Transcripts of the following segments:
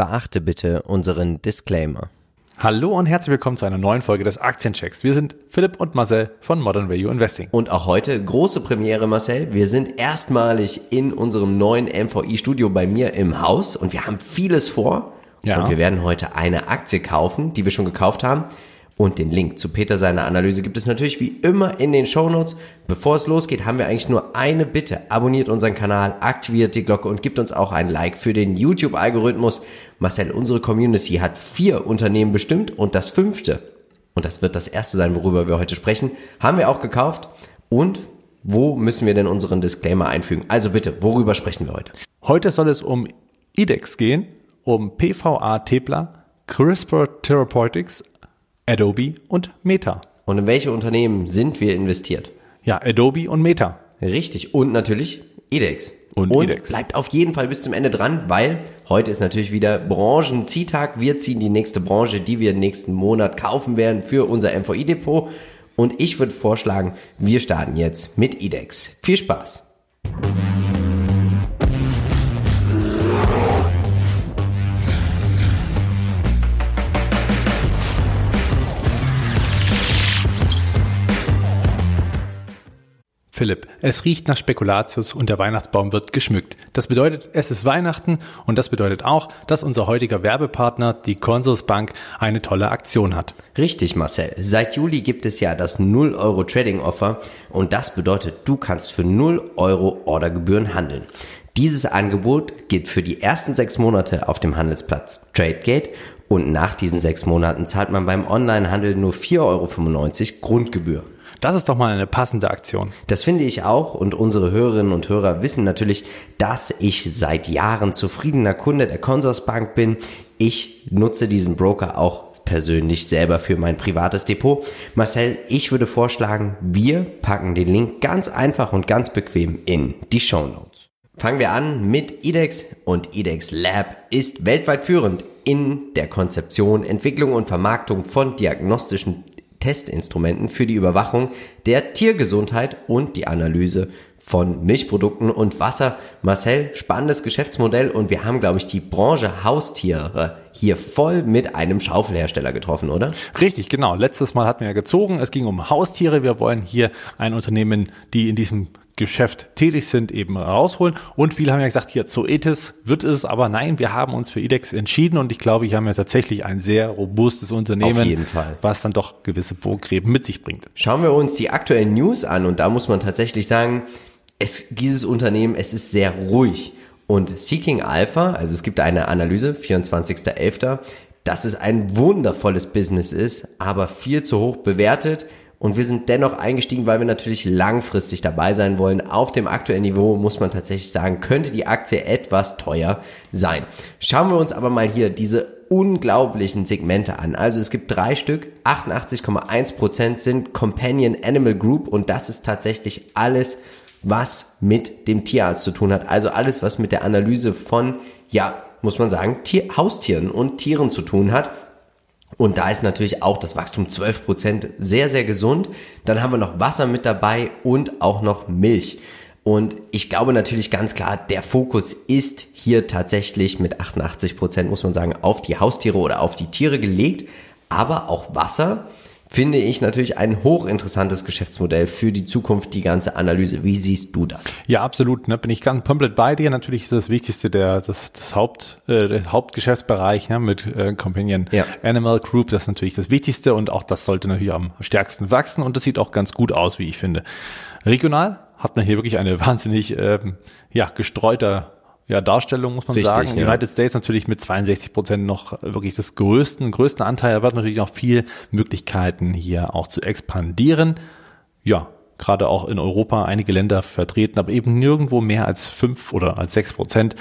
Beachte bitte unseren Disclaimer. Hallo und herzlich willkommen zu einer neuen Folge des Aktienchecks. Wir sind Philipp und Marcel von Modern Value Investing. Und auch heute große Premiere, Marcel. Wir sind erstmalig in unserem neuen MVI-Studio bei mir im Haus und wir haben vieles vor. Ja. Und wir werden heute eine Aktie kaufen, die wir schon gekauft haben. Und den Link zu Peter seiner Analyse gibt es natürlich wie immer in den Shownotes. Bevor es losgeht, haben wir eigentlich nur eine Bitte. Abonniert unseren Kanal, aktiviert die Glocke und gibt uns auch ein Like für den YouTube-Algorithmus. Marcel, unsere Community hat vier Unternehmen bestimmt und das fünfte, und das wird das erste sein, worüber wir heute sprechen, haben wir auch gekauft. Und wo müssen wir denn unseren Disclaimer einfügen? Also bitte, worüber sprechen wir heute? Heute soll es um IDEX gehen, um PVA Tepler, CRISPR Therapeutics, Adobe und Meta. Und in welche Unternehmen sind wir investiert? Ja, Adobe und Meta. Richtig. Und natürlich IDEX. Und, und IDEX. bleibt auf jeden Fall bis zum Ende dran, weil heute ist natürlich wieder Branchenziehtag. Wir ziehen die nächste Branche, die wir nächsten Monat kaufen werden für unser MVI-Depot. Und ich würde vorschlagen, wir starten jetzt mit IDEX. Viel Spaß! Philipp, es riecht nach Spekulatius und der Weihnachtsbaum wird geschmückt. Das bedeutet, es ist Weihnachten und das bedeutet auch, dass unser heutiger Werbepartner, die Consorsbank, eine tolle Aktion hat. Richtig, Marcel. Seit Juli gibt es ja das 0 Euro Trading Offer und das bedeutet, du kannst für 0 Euro Ordergebühren handeln. Dieses Angebot gilt für die ersten sechs Monate auf dem Handelsplatz TradeGate und nach diesen sechs Monaten zahlt man beim Onlinehandel nur 4,95 Euro Grundgebühr. Das ist doch mal eine passende Aktion. Das finde ich auch und unsere Hörerinnen und Hörer wissen natürlich, dass ich seit Jahren zufriedener Kunde der Consorsbank bin. Ich nutze diesen Broker auch persönlich selber für mein privates Depot. Marcel, ich würde vorschlagen, wir packen den Link ganz einfach und ganz bequem in die Show Notes. Fangen wir an mit IDEX und IDEX Lab ist weltweit führend in der Konzeption, Entwicklung und Vermarktung von diagnostischen Testinstrumenten für die Überwachung der Tiergesundheit und die Analyse von Milchprodukten und Wasser. Marcel, spannendes Geschäftsmodell und wir haben, glaube ich, die Branche Haustiere hier voll mit einem Schaufelhersteller getroffen, oder? Richtig, genau. Letztes Mal hatten wir ja gezogen. Es ging um Haustiere. Wir wollen hier ein Unternehmen, die in diesem Geschäft tätig sind, eben rausholen. Und viele haben ja gesagt, hier Zoetis wird es, aber nein, wir haben uns für IDEX entschieden und ich glaube, hier haben wir tatsächlich ein sehr robustes Unternehmen, was dann doch gewisse Burggräben mit sich bringt. Schauen wir uns die aktuellen News an und da muss man tatsächlich sagen, es, dieses Unternehmen, es ist sehr ruhig. Und Seeking Alpha, also es gibt eine Analyse, 24.11., dass es ein wundervolles Business ist, aber viel zu hoch bewertet und wir sind dennoch eingestiegen, weil wir natürlich langfristig dabei sein wollen. Auf dem aktuellen Niveau muss man tatsächlich sagen, könnte die Aktie etwas teuer sein. Schauen wir uns aber mal hier diese unglaublichen Segmente an. Also es gibt drei Stück, 88,1% sind Companion Animal Group und das ist tatsächlich alles, was mit dem Tierarzt zu tun hat. Also alles, was mit der Analyse von, ja, muss man sagen, Tier Haustieren und Tieren zu tun hat. Und da ist natürlich auch das Wachstum 12% sehr, sehr gesund. Dann haben wir noch Wasser mit dabei und auch noch Milch. Und ich glaube natürlich ganz klar, der Fokus ist hier tatsächlich mit 88% muss man sagen, auf die Haustiere oder auf die Tiere gelegt. Aber auch Wasser finde ich natürlich ein hochinteressantes Geschäftsmodell für die Zukunft, die ganze Analyse. Wie siehst du das? Ja, absolut. Ne? Bin ich ganz komplett bei dir. Natürlich ist das Wichtigste der, das, das Haupt, äh, der Hauptgeschäftsbereich ne? mit äh, Companion ja. Animal Group. Das ist natürlich das Wichtigste und auch das sollte natürlich am stärksten wachsen und das sieht auch ganz gut aus, wie ich finde. Regional hat man hier wirklich eine wahnsinnig ähm, ja, gestreuter ja, Darstellung, muss man Richtig, sagen. Ja. United States natürlich mit 62 Prozent noch wirklich das größten, größten Anteil, aber hat natürlich noch viel Möglichkeiten hier auch zu expandieren. Ja, gerade auch in Europa einige Länder vertreten, aber eben nirgendwo mehr als fünf oder als sechs Prozent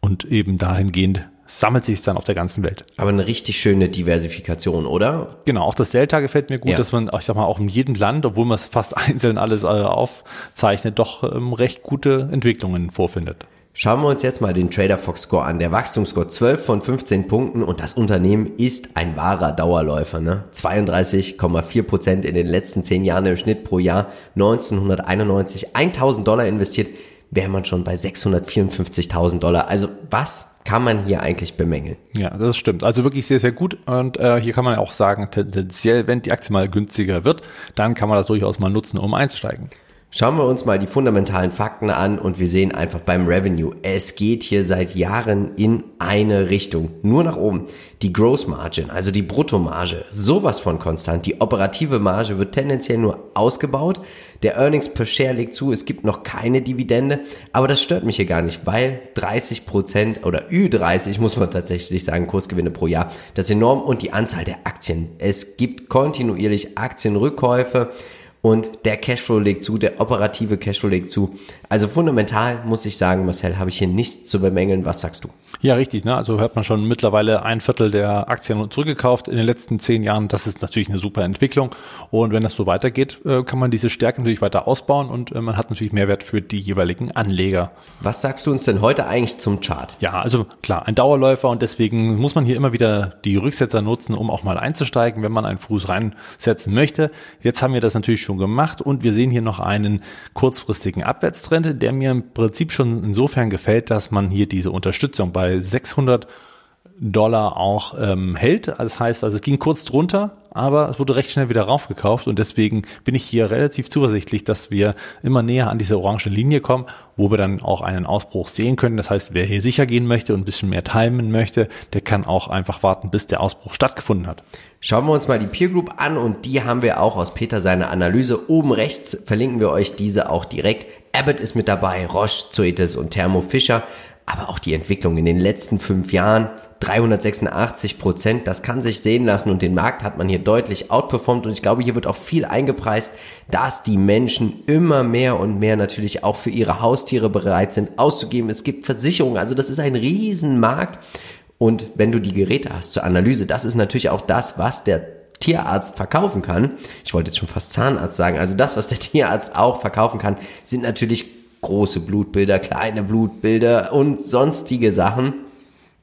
und eben dahingehend sammelt sich es dann auf der ganzen Welt. Aber eine richtig schöne Diversifikation, oder? Genau, auch das Delta gefällt mir gut, ja. dass man, ich sag mal, auch in jedem Land, obwohl man es fast einzeln alles äh, aufzeichnet, doch ähm, recht gute Entwicklungen vorfindet. Schauen wir uns jetzt mal den Trader Fox Score an. Der Wachstumsscore 12 von 15 Punkten und das Unternehmen ist ein wahrer Dauerläufer. Ne? 32,4 Prozent in den letzten 10 Jahren im Schnitt pro Jahr. 1991 1000 Dollar investiert, wäre man schon bei 654.000 Dollar. Also was kann man hier eigentlich bemängeln. Ja, das stimmt. Also wirklich sehr, sehr gut. Und äh, hier kann man auch sagen, tendenziell, wenn die Aktie mal günstiger wird, dann kann man das durchaus mal nutzen, um einzusteigen. Schauen wir uns mal die fundamentalen Fakten an und wir sehen einfach beim Revenue, es geht hier seit Jahren in eine Richtung, nur nach oben. Die Gross Margin, also die Bruttomarge, sowas von konstant. Die operative Marge wird tendenziell nur ausgebaut. Der Earnings per Share legt zu, es gibt noch keine Dividende, aber das stört mich hier gar nicht, weil 30 Prozent oder Ü30 muss man tatsächlich sagen, Kursgewinne pro Jahr, das ist enorm und die Anzahl der Aktien. Es gibt kontinuierlich Aktienrückkäufe und der Cashflow legt zu, der operative Cashflow legt zu. Also fundamental muss ich sagen, Marcel, habe ich hier nichts zu bemängeln. Was sagst du? Ja, richtig. Ne? Also hört man schon mittlerweile ein Viertel der Aktien zurückgekauft in den letzten zehn Jahren. Das ist natürlich eine super Entwicklung. Und wenn das so weitergeht, äh, kann man diese Stärke natürlich weiter ausbauen und äh, man hat natürlich Mehrwert für die jeweiligen Anleger. Was sagst du uns denn heute eigentlich zum Chart? Ja, also klar, ein Dauerläufer und deswegen muss man hier immer wieder die Rücksetzer nutzen, um auch mal einzusteigen, wenn man einen Fuß reinsetzen möchte. Jetzt haben wir das natürlich schon gemacht und wir sehen hier noch einen kurzfristigen Abwärtstrend, der mir im Prinzip schon insofern gefällt, dass man hier diese Unterstützung bei bei 600 Dollar auch ähm, hält. Das heißt, also es ging kurz drunter, aber es wurde recht schnell wieder raufgekauft und deswegen bin ich hier relativ zuversichtlich, dass wir immer näher an diese orange Linie kommen, wo wir dann auch einen Ausbruch sehen können. Das heißt, wer hier sicher gehen möchte und ein bisschen mehr timen möchte, der kann auch einfach warten, bis der Ausbruch stattgefunden hat. Schauen wir uns mal die Peer Group an und die haben wir auch aus Peter seiner Analyse. Oben rechts verlinken wir euch diese auch direkt. Abbott ist mit dabei, Roche, Zoetis und Thermo Fisher. Aber auch die Entwicklung in den letzten fünf Jahren, 386 Prozent, das kann sich sehen lassen und den Markt hat man hier deutlich outperformt und ich glaube, hier wird auch viel eingepreist, dass die Menschen immer mehr und mehr natürlich auch für ihre Haustiere bereit sind auszugeben. Es gibt Versicherungen, also das ist ein Riesenmarkt. Und wenn du die Geräte hast zur Analyse, das ist natürlich auch das, was der Tierarzt verkaufen kann. Ich wollte jetzt schon fast Zahnarzt sagen. Also das, was der Tierarzt auch verkaufen kann, sind natürlich große Blutbilder, kleine Blutbilder und sonstige Sachen.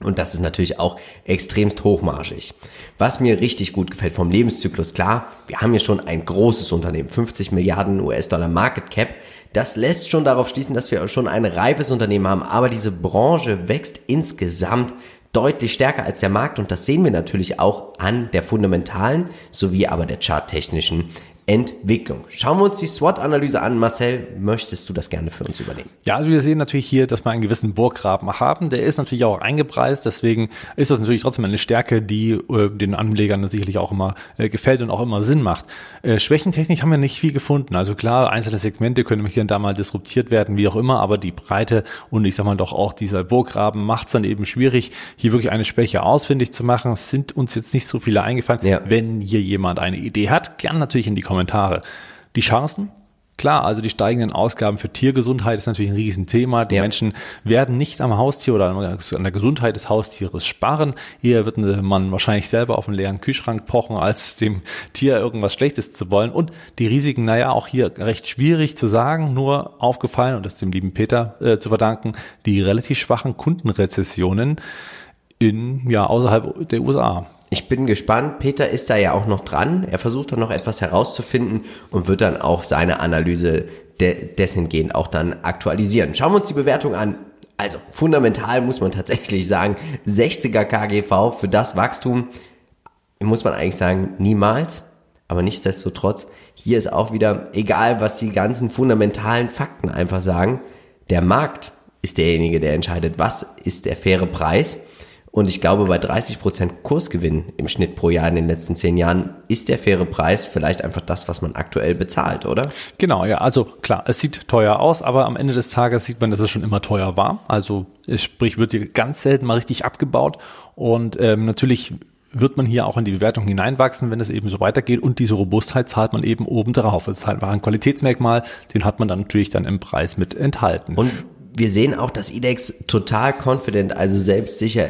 Und das ist natürlich auch extremst hochmargig. Was mir richtig gut gefällt vom Lebenszyklus, klar, wir haben hier schon ein großes Unternehmen, 50 Milliarden US-Dollar Market Cap. Das lässt schon darauf schließen, dass wir schon ein reifes Unternehmen haben, aber diese Branche wächst insgesamt deutlich stärker als der Markt. Und das sehen wir natürlich auch an der fundamentalen sowie aber der charttechnischen Entwicklung. Schauen wir uns die SWOT-Analyse an. Marcel, möchtest du das gerne für uns übernehmen? Ja, also wir sehen natürlich hier, dass wir einen gewissen Burggraben haben. Der ist natürlich auch eingepreist, deswegen ist das natürlich trotzdem eine Stärke, die äh, den Anlegern sicherlich auch immer äh, gefällt und auch immer Sinn macht. Äh, schwächentechnisch haben wir nicht viel gefunden. Also klar, einzelne Segmente können hier und da mal disruptiert werden, wie auch immer, aber die Breite und ich sag mal doch auch dieser Burggraben macht es dann eben schwierig, hier wirklich eine Schwäche ausfindig zu machen. Es sind uns jetzt nicht so viele eingefallen. Ja. Wenn hier jemand eine Idee hat, gern natürlich in die Kommentare. Die Chancen? Klar, also die steigenden Ausgaben für Tiergesundheit ist natürlich ein Riesenthema. Die ja. Menschen werden nicht am Haustier oder an der Gesundheit des Haustieres sparen. Eher wird man wahrscheinlich selber auf einen leeren Kühlschrank pochen, als dem Tier irgendwas Schlechtes zu wollen. Und die Risiken, naja, auch hier recht schwierig zu sagen, nur aufgefallen, und das dem lieben Peter äh, zu verdanken, die relativ schwachen Kundenrezessionen in, ja, außerhalb der USA. Ich bin gespannt. Peter ist da ja auch noch dran. Er versucht dann noch etwas herauszufinden und wird dann auch seine Analyse de dessen gehend auch dann aktualisieren. Schauen wir uns die Bewertung an. Also fundamental muss man tatsächlich sagen, 60er KGV für das Wachstum muss man eigentlich sagen, niemals. Aber nichtsdestotrotz, hier ist auch wieder, egal was die ganzen fundamentalen Fakten einfach sagen, der Markt ist derjenige, der entscheidet, was ist der faire Preis. Und ich glaube, bei 30 Prozent Kursgewinn im Schnitt pro Jahr in den letzten zehn Jahren ist der faire Preis vielleicht einfach das, was man aktuell bezahlt, oder? Genau, ja. Also klar, es sieht teuer aus, aber am Ende des Tages sieht man, dass es schon immer teuer war. Also sprich, wird hier ganz selten mal richtig abgebaut. Und ähm, natürlich wird man hier auch in die Bewertung hineinwachsen, wenn es eben so weitergeht. Und diese Robustheit zahlt man eben oben drauf. Es ist halt ein Qualitätsmerkmal, den hat man dann natürlich dann im Preis mit enthalten. Und wir sehen auch, dass IDEX total confident, also selbstsicher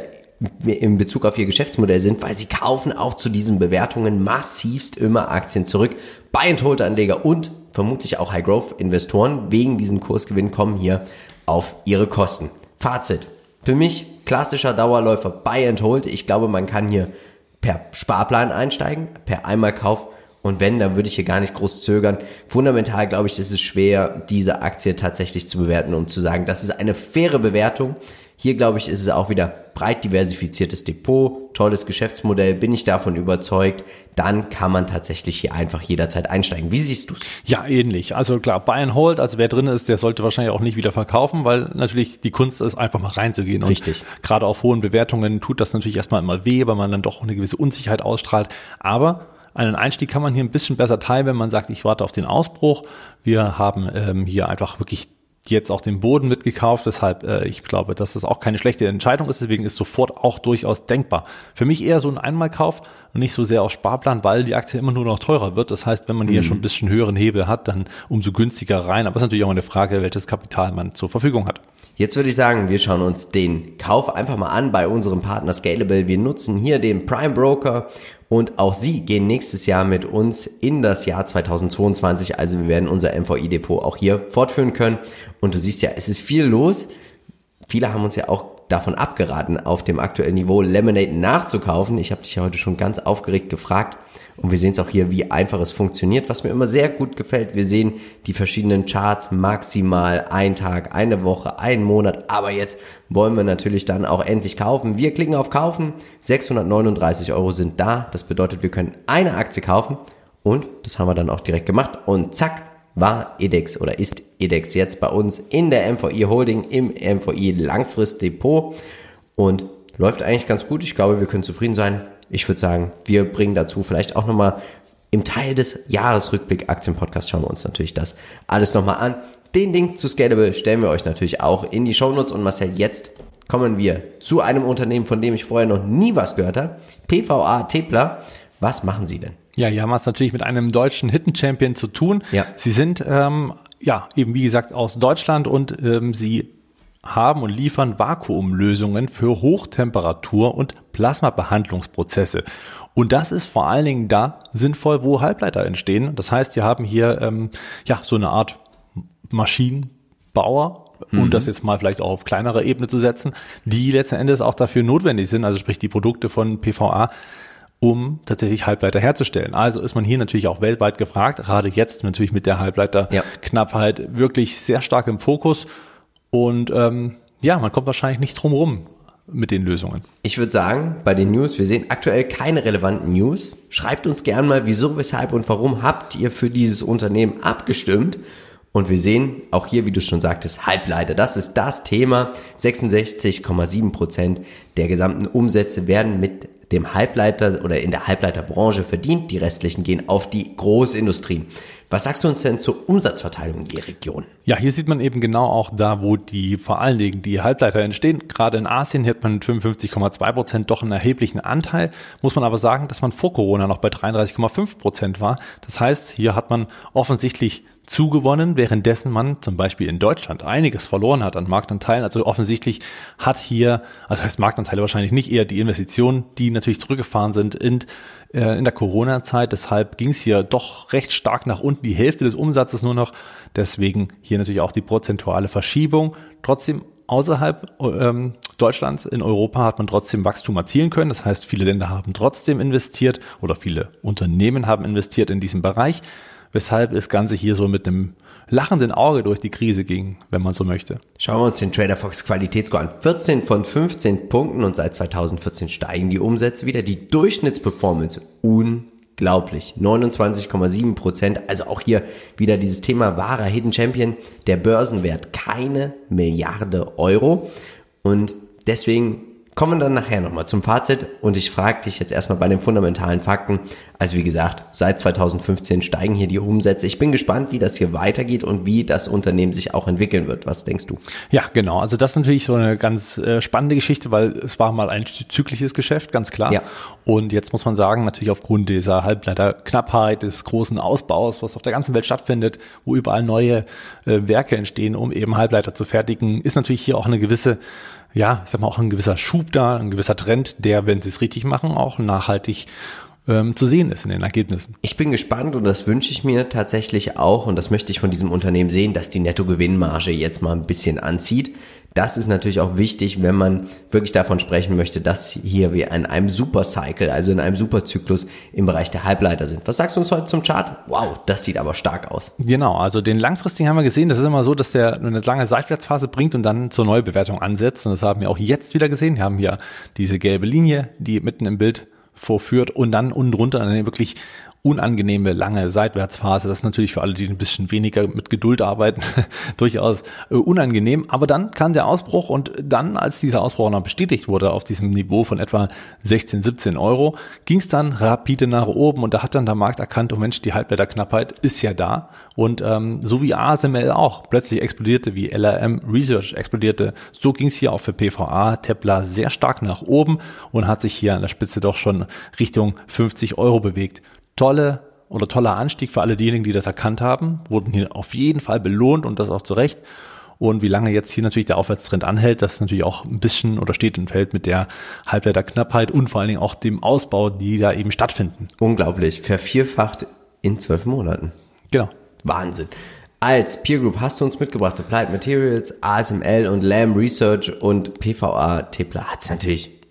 in Bezug auf ihr Geschäftsmodell sind, weil sie kaufen auch zu diesen Bewertungen massivst immer Aktien zurück. Buy and Hold Anleger und vermutlich auch High Growth Investoren wegen diesen Kursgewinn kommen hier auf ihre Kosten. Fazit. Für mich klassischer Dauerläufer Buy and Hold. Ich glaube, man kann hier per Sparplan einsteigen, per Einmalkauf und wenn, dann würde ich hier gar nicht groß zögern. Fundamental glaube ich, ist es schwer, diese Aktie tatsächlich zu bewerten, um zu sagen, das ist eine faire Bewertung. Hier glaube ich, ist es auch wieder breit diversifiziertes Depot, tolles Geschäftsmodell, bin ich davon überzeugt, dann kann man tatsächlich hier einfach jederzeit einsteigen. Wie siehst du es? Ja, ähnlich. Also klar, Buy and Hold, also wer drin ist, der sollte wahrscheinlich auch nicht wieder verkaufen, weil natürlich die Kunst ist, einfach mal reinzugehen. Richtig. Und gerade auf hohen Bewertungen tut das natürlich erstmal immer weh, weil man dann doch eine gewisse Unsicherheit ausstrahlt. Aber einen Einstieg kann man hier ein bisschen besser teilen, wenn man sagt, ich warte auf den Ausbruch. Wir haben ähm, hier einfach wirklich jetzt auch den Boden mitgekauft, weshalb äh, ich glaube, dass das auch keine schlechte Entscheidung ist. Deswegen ist sofort auch durchaus denkbar. Für mich eher so ein Einmalkauf und nicht so sehr auf Sparplan, weil die Aktie immer nur noch teurer wird. Das heißt, wenn man hier mhm. schon ein bisschen höheren Hebel hat, dann umso günstiger rein. Aber es ist natürlich auch eine Frage, welches Kapital man zur Verfügung hat. Jetzt würde ich sagen, wir schauen uns den Kauf einfach mal an bei unserem Partner Scalable. Wir nutzen hier den Prime Broker und auch Sie gehen nächstes Jahr mit uns in das Jahr 2022. Also wir werden unser MVI-Depot auch hier fortführen können. Und du siehst ja, es ist viel los. Viele haben uns ja auch davon abgeraten, auf dem aktuellen Niveau Lemonade nachzukaufen. Ich habe dich ja heute schon ganz aufgeregt gefragt, und wir sehen es auch hier, wie einfach es funktioniert, was mir immer sehr gut gefällt. Wir sehen die verschiedenen Charts maximal ein Tag, eine Woche, einen Monat. Aber jetzt wollen wir natürlich dann auch endlich kaufen. Wir klicken auf Kaufen. 639 Euro sind da. Das bedeutet, wir können eine Aktie kaufen. Und das haben wir dann auch direkt gemacht. Und zack, war EDEX oder ist EDEX jetzt bei uns in der MVI Holding im MVI Langfristdepot und läuft eigentlich ganz gut. Ich glaube, wir können zufrieden sein ich würde sagen, wir bringen dazu vielleicht auch nochmal im Teil des Jahresrückblick Aktienpodcast schauen wir uns natürlich das alles nochmal an. Den Link zu Scalable stellen wir euch natürlich auch in die Shownotes und Marcel, jetzt kommen wir zu einem Unternehmen, von dem ich vorher noch nie was gehört habe. PVA Tepler. Was machen Sie denn? Ja, hier haben wir es natürlich mit einem deutschen Hidden Champion zu tun. Ja. Sie sind ähm, ja eben wie gesagt aus Deutschland und ähm, sie haben und liefern Vakuumlösungen für Hochtemperatur- und Plasmabehandlungsprozesse. Und das ist vor allen Dingen da sinnvoll, wo Halbleiter entstehen. Das heißt, wir haben hier ähm, ja so eine Art Maschinenbauer, mhm. und das jetzt mal vielleicht auch auf kleinere Ebene zu setzen, die letzten Endes auch dafür notwendig sind, also sprich die Produkte von PVA, um tatsächlich Halbleiter herzustellen. Also ist man hier natürlich auch weltweit gefragt, gerade jetzt natürlich mit der Halbleiterknappheit ja. wirklich sehr stark im Fokus. Und ähm, ja, man kommt wahrscheinlich nicht drum rum mit den Lösungen. Ich würde sagen, bei den News, wir sehen aktuell keine relevanten News. Schreibt uns gern mal, wieso, weshalb und warum habt ihr für dieses Unternehmen abgestimmt. Und wir sehen auch hier, wie du schon sagtest, Halbleiter. Das ist das Thema. 66,7 Prozent der gesamten Umsätze werden mit dem Halbleiter oder in der Halbleiterbranche verdient. Die restlichen gehen auf die Großindustrie. Was sagst du uns denn zur Umsatzverteilung in die Region? Ja, hier sieht man eben genau auch da, wo die vor allen Dingen die Halbleiter entstehen. Gerade in Asien hat man mit 55,2 Prozent doch einen erheblichen Anteil. Muss man aber sagen, dass man vor Corona noch bei 33,5 Prozent war. Das heißt, hier hat man offensichtlich zugewonnen, währenddessen man zum Beispiel in Deutschland einiges verloren hat an Marktanteilen. Also offensichtlich hat hier, also heißt Marktanteile wahrscheinlich nicht eher die Investitionen, die natürlich zurückgefahren sind in, äh, in der Corona-Zeit. Deshalb ging es hier doch recht stark nach unten, die Hälfte des Umsatzes nur noch. Deswegen hier natürlich auch die prozentuale Verschiebung. Trotzdem außerhalb ähm, Deutschlands, in Europa hat man trotzdem Wachstum erzielen können. Das heißt, viele Länder haben trotzdem investiert oder viele Unternehmen haben investiert in diesem Bereich weshalb das Ganze hier so mit einem lachenden Auge durch die Krise ging, wenn man so möchte. Schauen wir uns den Trader Fox Qualitätsscore an. 14 von 15 Punkten und seit 2014 steigen die Umsätze wieder. Die Durchschnittsperformance unglaublich. 29,7 Prozent. Also auch hier wieder dieses Thema wahrer Hidden Champion. Der Börsenwert keine Milliarde Euro. Und deswegen kommen dann nachher nochmal zum Fazit und ich frage dich jetzt erstmal bei den fundamentalen Fakten. Also wie gesagt, seit 2015 steigen hier die Umsätze. Ich bin gespannt, wie das hier weitergeht und wie das Unternehmen sich auch entwickeln wird. Was denkst du? Ja, genau. Also das ist natürlich so eine ganz äh, spannende Geschichte, weil es war mal ein zyklisches Geschäft, ganz klar. Ja. Und jetzt muss man sagen, natürlich aufgrund dieser Halbleiterknappheit, des großen Ausbaus, was auf der ganzen Welt stattfindet, wo überall neue äh, Werke entstehen, um eben Halbleiter zu fertigen, ist natürlich hier auch eine gewisse ja, ich sag mal, auch ein gewisser Schub da, ein gewisser Trend, der, wenn sie es richtig machen, auch nachhaltig ähm, zu sehen ist in den Ergebnissen. Ich bin gespannt und das wünsche ich mir tatsächlich auch und das möchte ich von diesem Unternehmen sehen, dass die Nettogewinnmarge jetzt mal ein bisschen anzieht. Das ist natürlich auch wichtig, wenn man wirklich davon sprechen möchte, dass hier wir in einem Supercycle, also in einem Superzyklus im Bereich der Halbleiter sind. Was sagst du uns heute zum Chart? Wow, das sieht aber stark aus. Genau, also den langfristigen haben wir gesehen. Das ist immer so, dass der eine lange Seitwärtsphase bringt und dann zur Neubewertung ansetzt. Und das haben wir auch jetzt wieder gesehen. Wir haben hier diese gelbe Linie, die mitten im Bild vorführt und dann unten drunter eine wirklich unangenehme lange Seitwärtsphase. Das ist natürlich für alle, die ein bisschen weniger mit Geduld arbeiten, durchaus äh, unangenehm. Aber dann kam der Ausbruch und dann, als dieser Ausbruch noch bestätigt wurde auf diesem Niveau von etwa 16, 17 Euro, ging es dann rapide nach oben und da hat dann der Markt erkannt, oh Mensch, die Halbleiterknappheit ist ja da. Und ähm, so wie ASML auch plötzlich explodierte, wie LRM Research explodierte, so ging es hier auch für PVA Tepler sehr stark nach oben und hat sich hier an der Spitze doch schon Richtung 50 Euro bewegt tolle oder toller Anstieg für alle diejenigen, die das erkannt haben, wurden hier auf jeden Fall belohnt und das auch zu Recht. Und wie lange jetzt hier natürlich der Aufwärtstrend anhält, das ist natürlich auch ein bisschen oder steht und fällt mit der Halbleiterknappheit und vor allen Dingen auch dem Ausbau, die da eben stattfinden. Unglaublich. Vervierfacht in zwölf Monaten. Genau. Wahnsinn. Als Peer Group hast du uns mitgebracht Applied Materials, ASML und Lamb Research und PVA Tepler hat es natürlich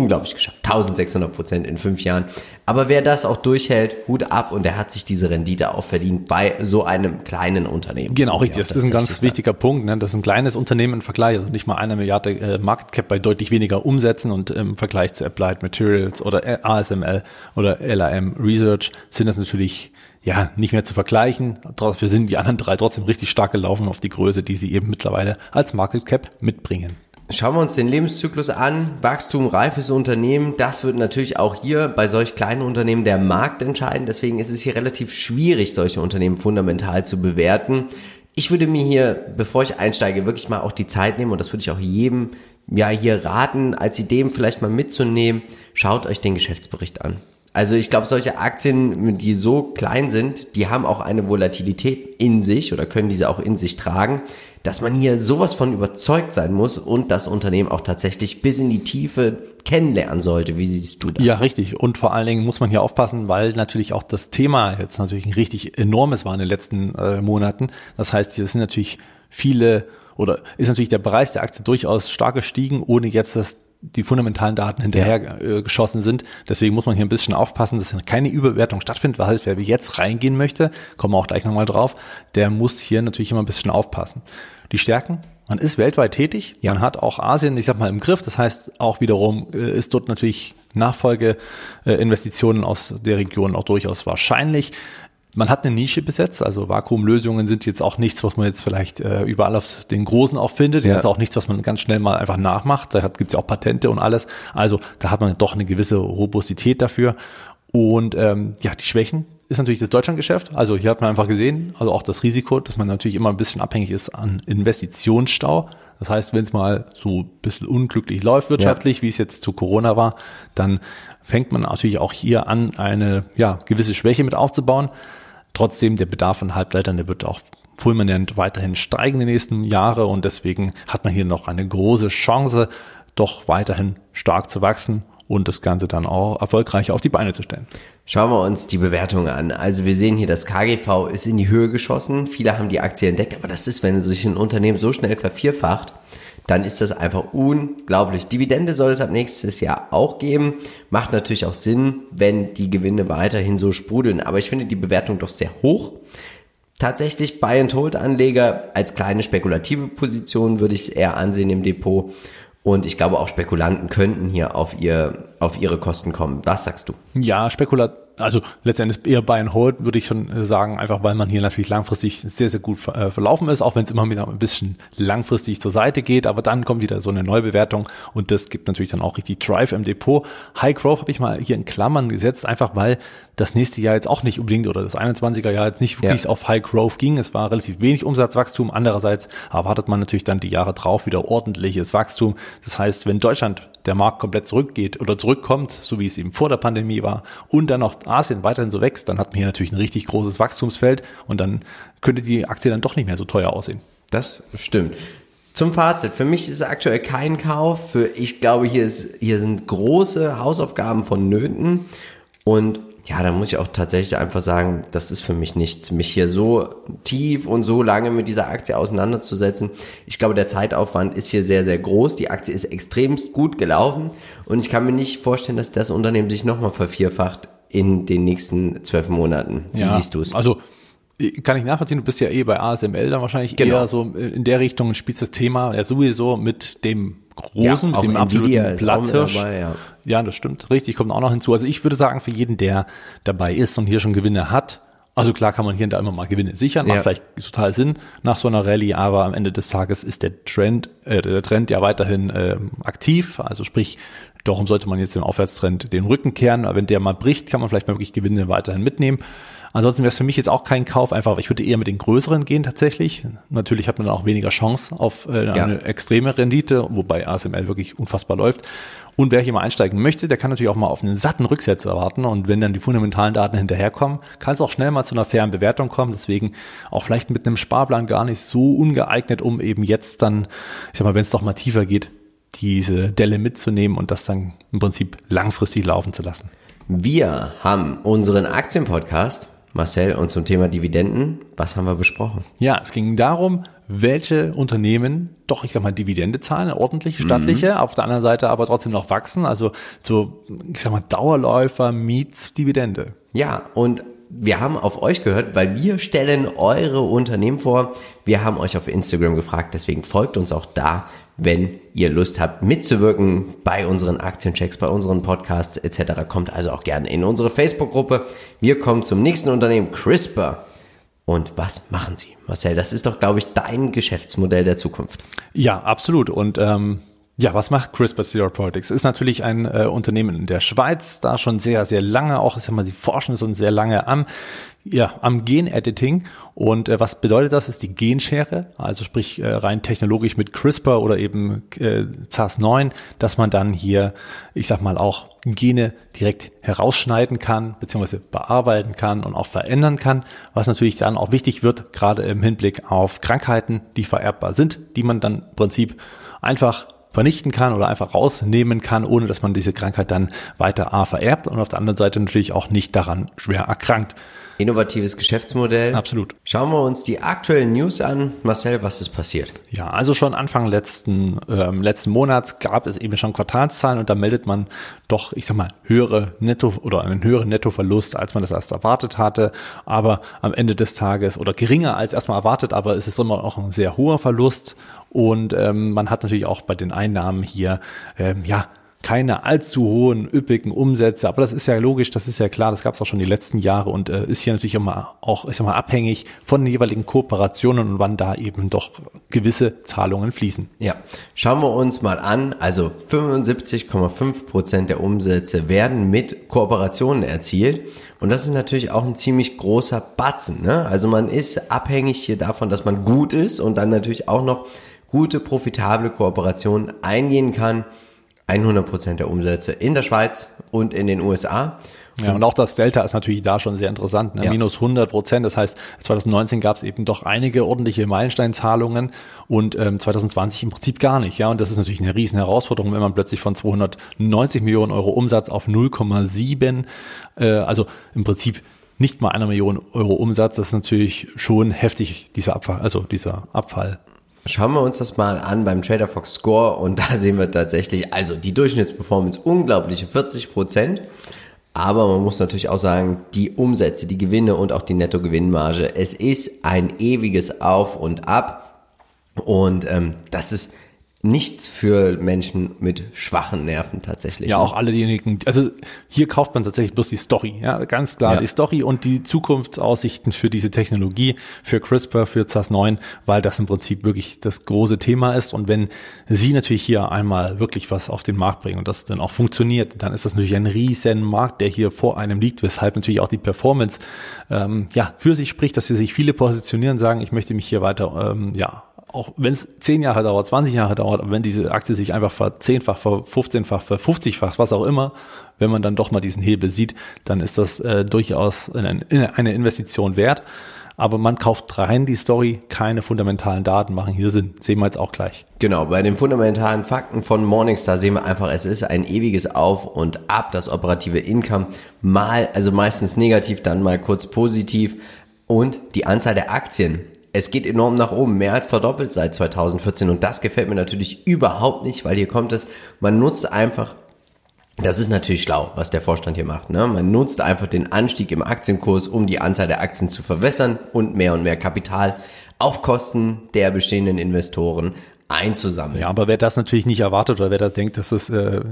unglaublich geschafft. 1600 Prozent in fünf Jahren. Aber wer das auch durchhält, Hut ab und der hat sich diese Rendite auch verdient bei so einem kleinen Unternehmen. Genau, richtig. Das ist ein ganz sagen. wichtiger Punkt. Ne? Das ist ein kleines Unternehmen im Vergleich, also nicht mal eine Milliarde äh, Market Cap bei deutlich weniger Umsätzen und im Vergleich zu Applied Materials oder ASML oder LAM Research sind das natürlich ja, nicht mehr zu vergleichen. Dafür sind die anderen drei trotzdem richtig stark gelaufen auf die Größe, die sie eben mittlerweile als Market Cap mitbringen. Schauen wir uns den Lebenszyklus an. Wachstum, reifes Unternehmen. Das wird natürlich auch hier bei solch kleinen Unternehmen der Markt entscheiden. Deswegen ist es hier relativ schwierig, solche Unternehmen fundamental zu bewerten. Ich würde mir hier, bevor ich einsteige, wirklich mal auch die Zeit nehmen und das würde ich auch jedem ja hier raten, als Ideen vielleicht mal mitzunehmen. Schaut euch den Geschäftsbericht an. Also ich glaube, solche Aktien, die so klein sind, die haben auch eine Volatilität in sich oder können diese auch in sich tragen dass man hier sowas von überzeugt sein muss und das Unternehmen auch tatsächlich bis in die Tiefe kennenlernen sollte. Wie siehst du das? Ja, richtig. Und vor allen Dingen muss man hier aufpassen, weil natürlich auch das Thema jetzt natürlich ein richtig enormes war in den letzten äh, Monaten. Das heißt, hier sind natürlich viele oder ist natürlich der Preis der Aktie durchaus stark gestiegen, ohne jetzt das die fundamentalen Daten hinterher ja. äh, geschossen sind. Deswegen muss man hier ein bisschen aufpassen, dass keine Überbewertung stattfindet. Was heißt, wer jetzt reingehen möchte, kommen wir auch gleich nochmal drauf, der muss hier natürlich immer ein bisschen aufpassen. Die Stärken, man ist weltweit tätig, ja. man hat auch Asien, ich sag mal, im Griff. Das heißt, auch wiederum äh, ist dort natürlich Nachfolgeinvestitionen aus der Region auch durchaus wahrscheinlich. Man hat eine Nische besetzt, also Vakuumlösungen sind jetzt auch nichts, was man jetzt vielleicht äh, überall auf den Großen auch findet. Ja. Das ist auch nichts, was man ganz schnell mal einfach nachmacht. Da gibt es ja auch Patente und alles. Also da hat man doch eine gewisse Robustität dafür. Und ähm, ja, die Schwächen ist natürlich das Deutschlandgeschäft. Also hier hat man einfach gesehen, also auch das Risiko, dass man natürlich immer ein bisschen abhängig ist an Investitionsstau. Das heißt, wenn es mal so ein bisschen unglücklich läuft wirtschaftlich, ja. wie es jetzt zu Corona war, dann fängt man natürlich auch hier an, eine ja, gewisse Schwäche mit aufzubauen. Trotzdem, der Bedarf an Halbleitern, der wird auch fulminant weiterhin steigen in den nächsten Jahre und deswegen hat man hier noch eine große Chance, doch weiterhin stark zu wachsen und das Ganze dann auch erfolgreich auf die Beine zu stellen. Schauen wir uns die Bewertung an. Also wir sehen hier, das KGV ist in die Höhe geschossen. Viele haben die Aktie entdeckt, aber das ist, wenn sich ein Unternehmen so schnell vervierfacht, dann ist das einfach unglaublich. Dividende soll es ab nächstes Jahr auch geben. Macht natürlich auch Sinn, wenn die Gewinne weiterhin so sprudeln. Aber ich finde die Bewertung doch sehr hoch. Tatsächlich Buy and Hold Anleger als kleine spekulative Position würde ich es eher ansehen im Depot. Und ich glaube auch Spekulanten könnten hier auf ihr, auf ihre Kosten kommen. Was sagst du? Ja, Spekulat also letztendlich eher Buy and Hold, würde ich schon äh, sagen, einfach weil man hier natürlich langfristig sehr, sehr gut äh, verlaufen ist, auch wenn es immer wieder ein bisschen langfristig zur Seite geht, aber dann kommt wieder so eine Neubewertung und das gibt natürlich dann auch richtig Drive im Depot. High Growth habe ich mal hier in Klammern gesetzt, einfach weil das nächste Jahr jetzt auch nicht unbedingt oder das 21er Jahr jetzt nicht wirklich ja. auf High Growth ging. Es war relativ wenig Umsatzwachstum. Andererseits erwartet man natürlich dann die Jahre drauf wieder ordentliches Wachstum. Das heißt, wenn Deutschland der Markt komplett zurückgeht oder zurückkommt, so wie es eben vor der Pandemie war, und dann auch Asien weiterhin so wächst, dann hat man hier natürlich ein richtig großes Wachstumsfeld und dann könnte die Aktie dann doch nicht mehr so teuer aussehen. Das stimmt. Zum Fazit. Für mich ist aktuell kein Kauf. Für, ich glaube, hier, ist, hier sind große Hausaufgaben vonnöten. Und ja, da muss ich auch tatsächlich einfach sagen, das ist für mich nichts, mich hier so tief und so lange mit dieser Aktie auseinanderzusetzen. Ich glaube, der Zeitaufwand ist hier sehr, sehr groß. Die Aktie ist extremst gut gelaufen und ich kann mir nicht vorstellen, dass das Unternehmen sich nochmal vervierfacht in den nächsten zwölf Monaten. Wie ja, siehst du es? Also kann ich nachvollziehen, du bist ja eh bei ASML dann wahrscheinlich genau. eher so in der Richtung spielst das Thema ja sowieso mit dem großen, ja, mit dem absoluten Platzhirsch. Dabei, ja. ja, das stimmt, richtig, kommt auch noch hinzu. Also ich würde sagen, für jeden, der dabei ist und hier schon Gewinne hat, also klar kann man hier und da immer mal Gewinne sichern, macht ja. vielleicht total Sinn nach so einer Rallye, aber am Ende des Tages ist der Trend, äh, der Trend ja weiterhin äh, aktiv. Also sprich, darum sollte man jetzt dem Aufwärtstrend den Rücken kehren. Aber wenn der mal bricht, kann man vielleicht mal wirklich Gewinne weiterhin mitnehmen. Ansonsten wäre es für mich jetzt auch kein Kauf, einfach, ich würde eher mit den größeren gehen tatsächlich. Natürlich hat man dann auch weniger Chance auf äh, eine ja. extreme Rendite, wobei ASML wirklich unfassbar läuft. Und wer hier mal einsteigen möchte, der kann natürlich auch mal auf einen satten Rücksetzer erwarten. Und wenn dann die fundamentalen Daten hinterherkommen, kann es auch schnell mal zu einer fairen Bewertung kommen. Deswegen auch vielleicht mit einem Sparplan gar nicht so ungeeignet, um eben jetzt dann, ich sag mal, wenn es doch mal tiefer geht, diese Delle mitzunehmen und das dann im Prinzip langfristig laufen zu lassen. Wir haben unseren Aktienpodcast Marcel, und zum Thema Dividenden, was haben wir besprochen? Ja, es ging darum, welche Unternehmen doch, ich sag mal, Dividende zahlen, ordentliche, stattliche, mhm. auf der anderen Seite aber trotzdem noch wachsen. Also so, ich sag mal, Dauerläufer meets Dividende. Ja, und wir haben auf euch gehört, weil wir stellen eure Unternehmen vor. Wir haben euch auf Instagram gefragt, deswegen folgt uns auch da wenn ihr Lust habt mitzuwirken bei unseren Aktienchecks, bei unseren Podcasts etc. Kommt also auch gerne in unsere Facebook-Gruppe. Wir kommen zum nächsten Unternehmen, CRISPR. Und was machen sie? Marcel, das ist doch, glaube ich, dein Geschäftsmodell der Zukunft. Ja, absolut. Und ähm, ja, was macht CRISPR Therapeutics? Ist natürlich ein äh, Unternehmen in der Schweiz, da schon sehr, sehr lange, auch ich sag mal, die forschen schon sehr lange am, ja, am Gen-Editing. Und äh, was bedeutet das? Ist die Genschere, also sprich äh, rein technologisch mit CRISPR oder eben äh, Cas9, dass man dann hier, ich sag mal, auch Gene direkt herausschneiden kann, beziehungsweise bearbeiten kann und auch verändern kann, was natürlich dann auch wichtig wird, gerade im Hinblick auf Krankheiten, die vererbbar sind, die man dann im Prinzip einfach vernichten kann oder einfach rausnehmen kann, ohne dass man diese Krankheit dann weiter A vererbt und auf der anderen Seite natürlich auch nicht daran schwer erkrankt. Innovatives Geschäftsmodell. Absolut. Schauen wir uns die aktuellen News an. Marcel, was ist passiert? Ja, also schon Anfang letzten, ähm, letzten Monats gab es eben schon Quartalszahlen und da meldet man doch, ich sag mal, höhere Netto oder einen höheren Nettoverlust, als man das erst erwartet hatte. Aber am Ende des Tages oder geringer als erstmal erwartet, aber es ist immer noch ein sehr hoher Verlust. Und ähm, man hat natürlich auch bei den Einnahmen hier ähm, ja keine allzu hohen, üppigen Umsätze. Aber das ist ja logisch, das ist ja klar, das gab es auch schon die letzten Jahre und äh, ist hier natürlich immer auch, ich sag mal, abhängig von den jeweiligen Kooperationen und wann da eben doch gewisse Zahlungen fließen. Ja, schauen wir uns mal an. Also 75,5 Prozent der Umsätze werden mit Kooperationen erzielt. Und das ist natürlich auch ein ziemlich großer Batzen. Ne? Also man ist abhängig hier davon, dass man gut ist und dann natürlich auch noch gute, profitable Kooperationen eingehen kann. 100% der Umsätze in der Schweiz und in den USA. Ja, und auch das Delta ist natürlich da schon sehr interessant. Ne? Ja. Minus 100 Prozent. Das heißt, 2019 gab es eben doch einige ordentliche Meilensteinzahlungen und ähm, 2020 im Prinzip gar nicht. Ja, und das ist natürlich eine riesen Herausforderung, wenn man plötzlich von 290 Millionen Euro Umsatz auf 0,7, äh, also im Prinzip nicht mal einer Million Euro Umsatz. Das ist natürlich schon heftig, dieser Abfall, also dieser Abfall. Schauen wir uns das mal an beim Trader Fox Score und da sehen wir tatsächlich, also die Durchschnittsperformance unglaubliche 40 Prozent. Aber man muss natürlich auch sagen, die Umsätze, die Gewinne und auch die Nettogewinnmarge, es ist ein ewiges Auf und Ab. Und ähm, das ist nichts für Menschen mit schwachen Nerven tatsächlich. Ja, ne? auch alle diejenigen, also hier kauft man tatsächlich bloß die Story, ja, ganz klar ja. die Story und die Zukunftsaussichten für diese Technologie, für CRISPR, für Cas9, weil das im Prinzip wirklich das große Thema ist und wenn sie natürlich hier einmal wirklich was auf den Markt bringen und das dann auch funktioniert, dann ist das natürlich ein riesen Markt, der hier vor einem liegt, weshalb natürlich auch die Performance ähm, ja für sich spricht, dass sie sich viele positionieren, sagen, ich möchte mich hier weiter ähm, ja auch wenn es zehn Jahre dauert, 20 Jahre dauert, aber wenn diese Aktie sich einfach verzehnfach, ver 15-fach, ver 50-fach, was auch immer, wenn man dann doch mal diesen Hebel sieht, dann ist das äh, durchaus eine, eine Investition wert. aber man kauft rein die Story, keine fundamentalen Daten machen hier Sinn. Sehen wir jetzt auch gleich. Genau, bei den fundamentalen Fakten von Morningstar sehen wir einfach, es ist ein ewiges Auf und Ab, das operative Income mal, also meistens negativ, dann mal kurz positiv und die Anzahl der Aktien. Es geht enorm nach oben, mehr als verdoppelt seit 2014 und das gefällt mir natürlich überhaupt nicht, weil hier kommt es, man nutzt einfach das ist natürlich schlau, was der Vorstand hier macht. Ne? Man nutzt einfach den Anstieg im Aktienkurs, um die Anzahl der Aktien zu verwässern und mehr und mehr Kapital auf Kosten der bestehenden Investoren einzusammeln. Ja, aber wer das natürlich nicht erwartet oder wer da denkt, dass das äh,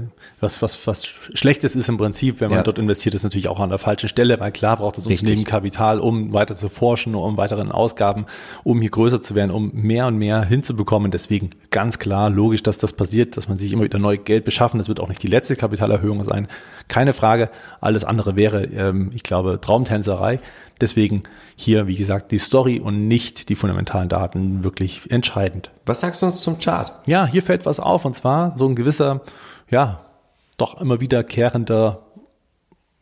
was, was, was Schlechtes ist im Prinzip, wenn man ja. dort investiert, ist natürlich auch an der falschen Stelle, weil klar braucht das Richtig. Unternehmen Kapital, um weiter zu forschen, um weiteren Ausgaben, um hier größer zu werden, um mehr und mehr hinzubekommen. Deswegen ganz klar, logisch, dass das passiert, dass man sich immer wieder neu Geld beschaffen. Das wird auch nicht die letzte Kapitalerhöhung sein. Keine Frage. Alles andere wäre, ähm, ich glaube, Traumtänzerei. Deswegen hier, wie gesagt, die Story und nicht die fundamentalen Daten wirklich entscheidend. Was sagst du uns zum Chart? Ja, hier fällt was auf und zwar so ein gewisser, ja, doch immer wiederkehrender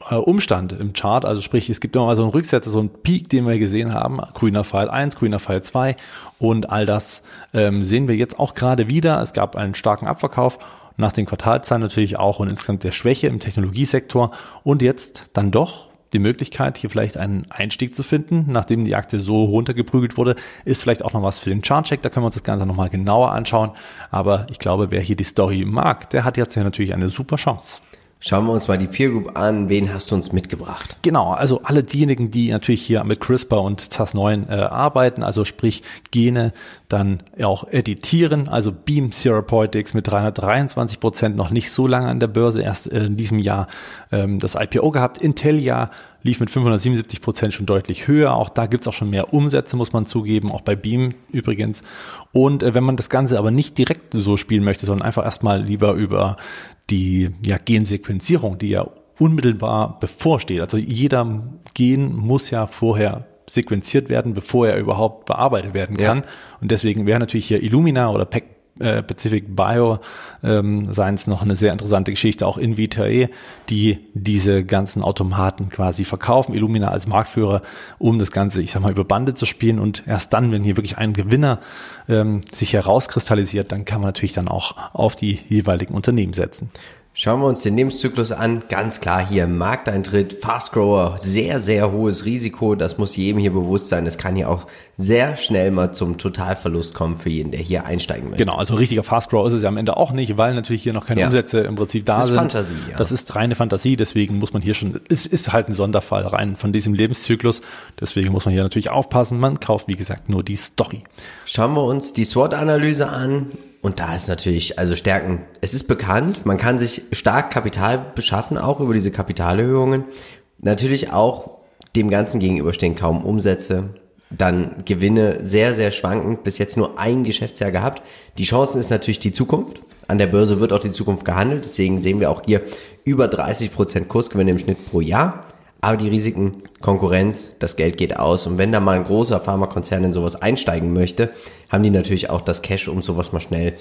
äh, Umstand im Chart. Also sprich, es gibt immer mal so einen Rücksetzer, so einen Peak, den wir gesehen haben. Grüner Pfeil 1, grüner Pfeil 2 und all das ähm, sehen wir jetzt auch gerade wieder. Es gab einen starken Abverkauf nach den Quartalzahlen natürlich auch und insgesamt der Schwäche im Technologiesektor und jetzt dann doch die Möglichkeit, hier vielleicht einen Einstieg zu finden, nachdem die Aktie so runtergeprügelt wurde, ist vielleicht auch noch was für den Chartcheck. Da können wir uns das Ganze nochmal genauer anschauen. Aber ich glaube, wer hier die Story mag, der hat jetzt hier natürlich eine super Chance. Schauen wir uns mal die Peer Group an. Wen hast du uns mitgebracht? Genau, also alle diejenigen, die natürlich hier mit CRISPR und Cas9 äh, arbeiten, also sprich Gene dann auch editieren, also Beam Therapeutics mit 323 Prozent noch nicht so lange an der Börse, erst äh, in diesem Jahr ähm, das IPO gehabt. Intellia lief mit 577 Prozent schon deutlich höher. Auch da gibt's auch schon mehr Umsätze, muss man zugeben, auch bei Beam übrigens. Und äh, wenn man das Ganze aber nicht direkt so spielen möchte, sondern einfach erstmal lieber über die ja, Gensequenzierung, die ja unmittelbar bevorsteht. Also jeder Gen muss ja vorher sequenziert werden, bevor er überhaupt bearbeitet werden kann. Ja. Und deswegen wäre natürlich hier Illumina oder PEC äh, Pacific Bio ähm, Science noch eine sehr interessante Geschichte, auch in Vitae, die diese ganzen Automaten quasi verkaufen, Illumina als Marktführer, um das Ganze, ich sag mal, über Bande zu spielen und erst dann, wenn hier wirklich ein Gewinner ähm, sich herauskristallisiert, dann kann man natürlich dann auch auf die jeweiligen Unternehmen setzen. Schauen wir uns den Lebenszyklus an. Ganz klar hier Markteintritt, Fast Grower, sehr, sehr hohes Risiko. Das muss jedem hier bewusst sein. Es kann hier auch sehr schnell mal zum Totalverlust kommen für jeden, der hier einsteigen möchte. Genau, also richtiger Fast Grower ist es ja am Ende auch nicht, weil natürlich hier noch keine ja. Umsätze im Prinzip da das sind. Das ist Fantasie, ja. Das ist reine Fantasie, deswegen muss man hier schon, es ist halt ein Sonderfall rein von diesem Lebenszyklus. Deswegen muss man hier natürlich aufpassen. Man kauft, wie gesagt, nur die Story. Schauen wir uns die SWOT-Analyse an und da ist natürlich, also Stärken, es ist bekannt, man kann sich stark Kapital beschaffen, auch über diese Kapitalerhöhungen. Natürlich auch dem Ganzen gegenüberstehen kaum Umsätze, dann Gewinne sehr, sehr schwankend, bis jetzt nur ein Geschäftsjahr gehabt. Die Chancen ist natürlich die Zukunft. An der Börse wird auch die Zukunft gehandelt, deswegen sehen wir auch hier über 30 Prozent Kursgewinne im Schnitt pro Jahr. Aber die Risiken, Konkurrenz, das Geld geht aus. Und wenn da mal ein großer Pharmakonzern in sowas einsteigen möchte, haben die natürlich auch das Cash, um sowas mal schnell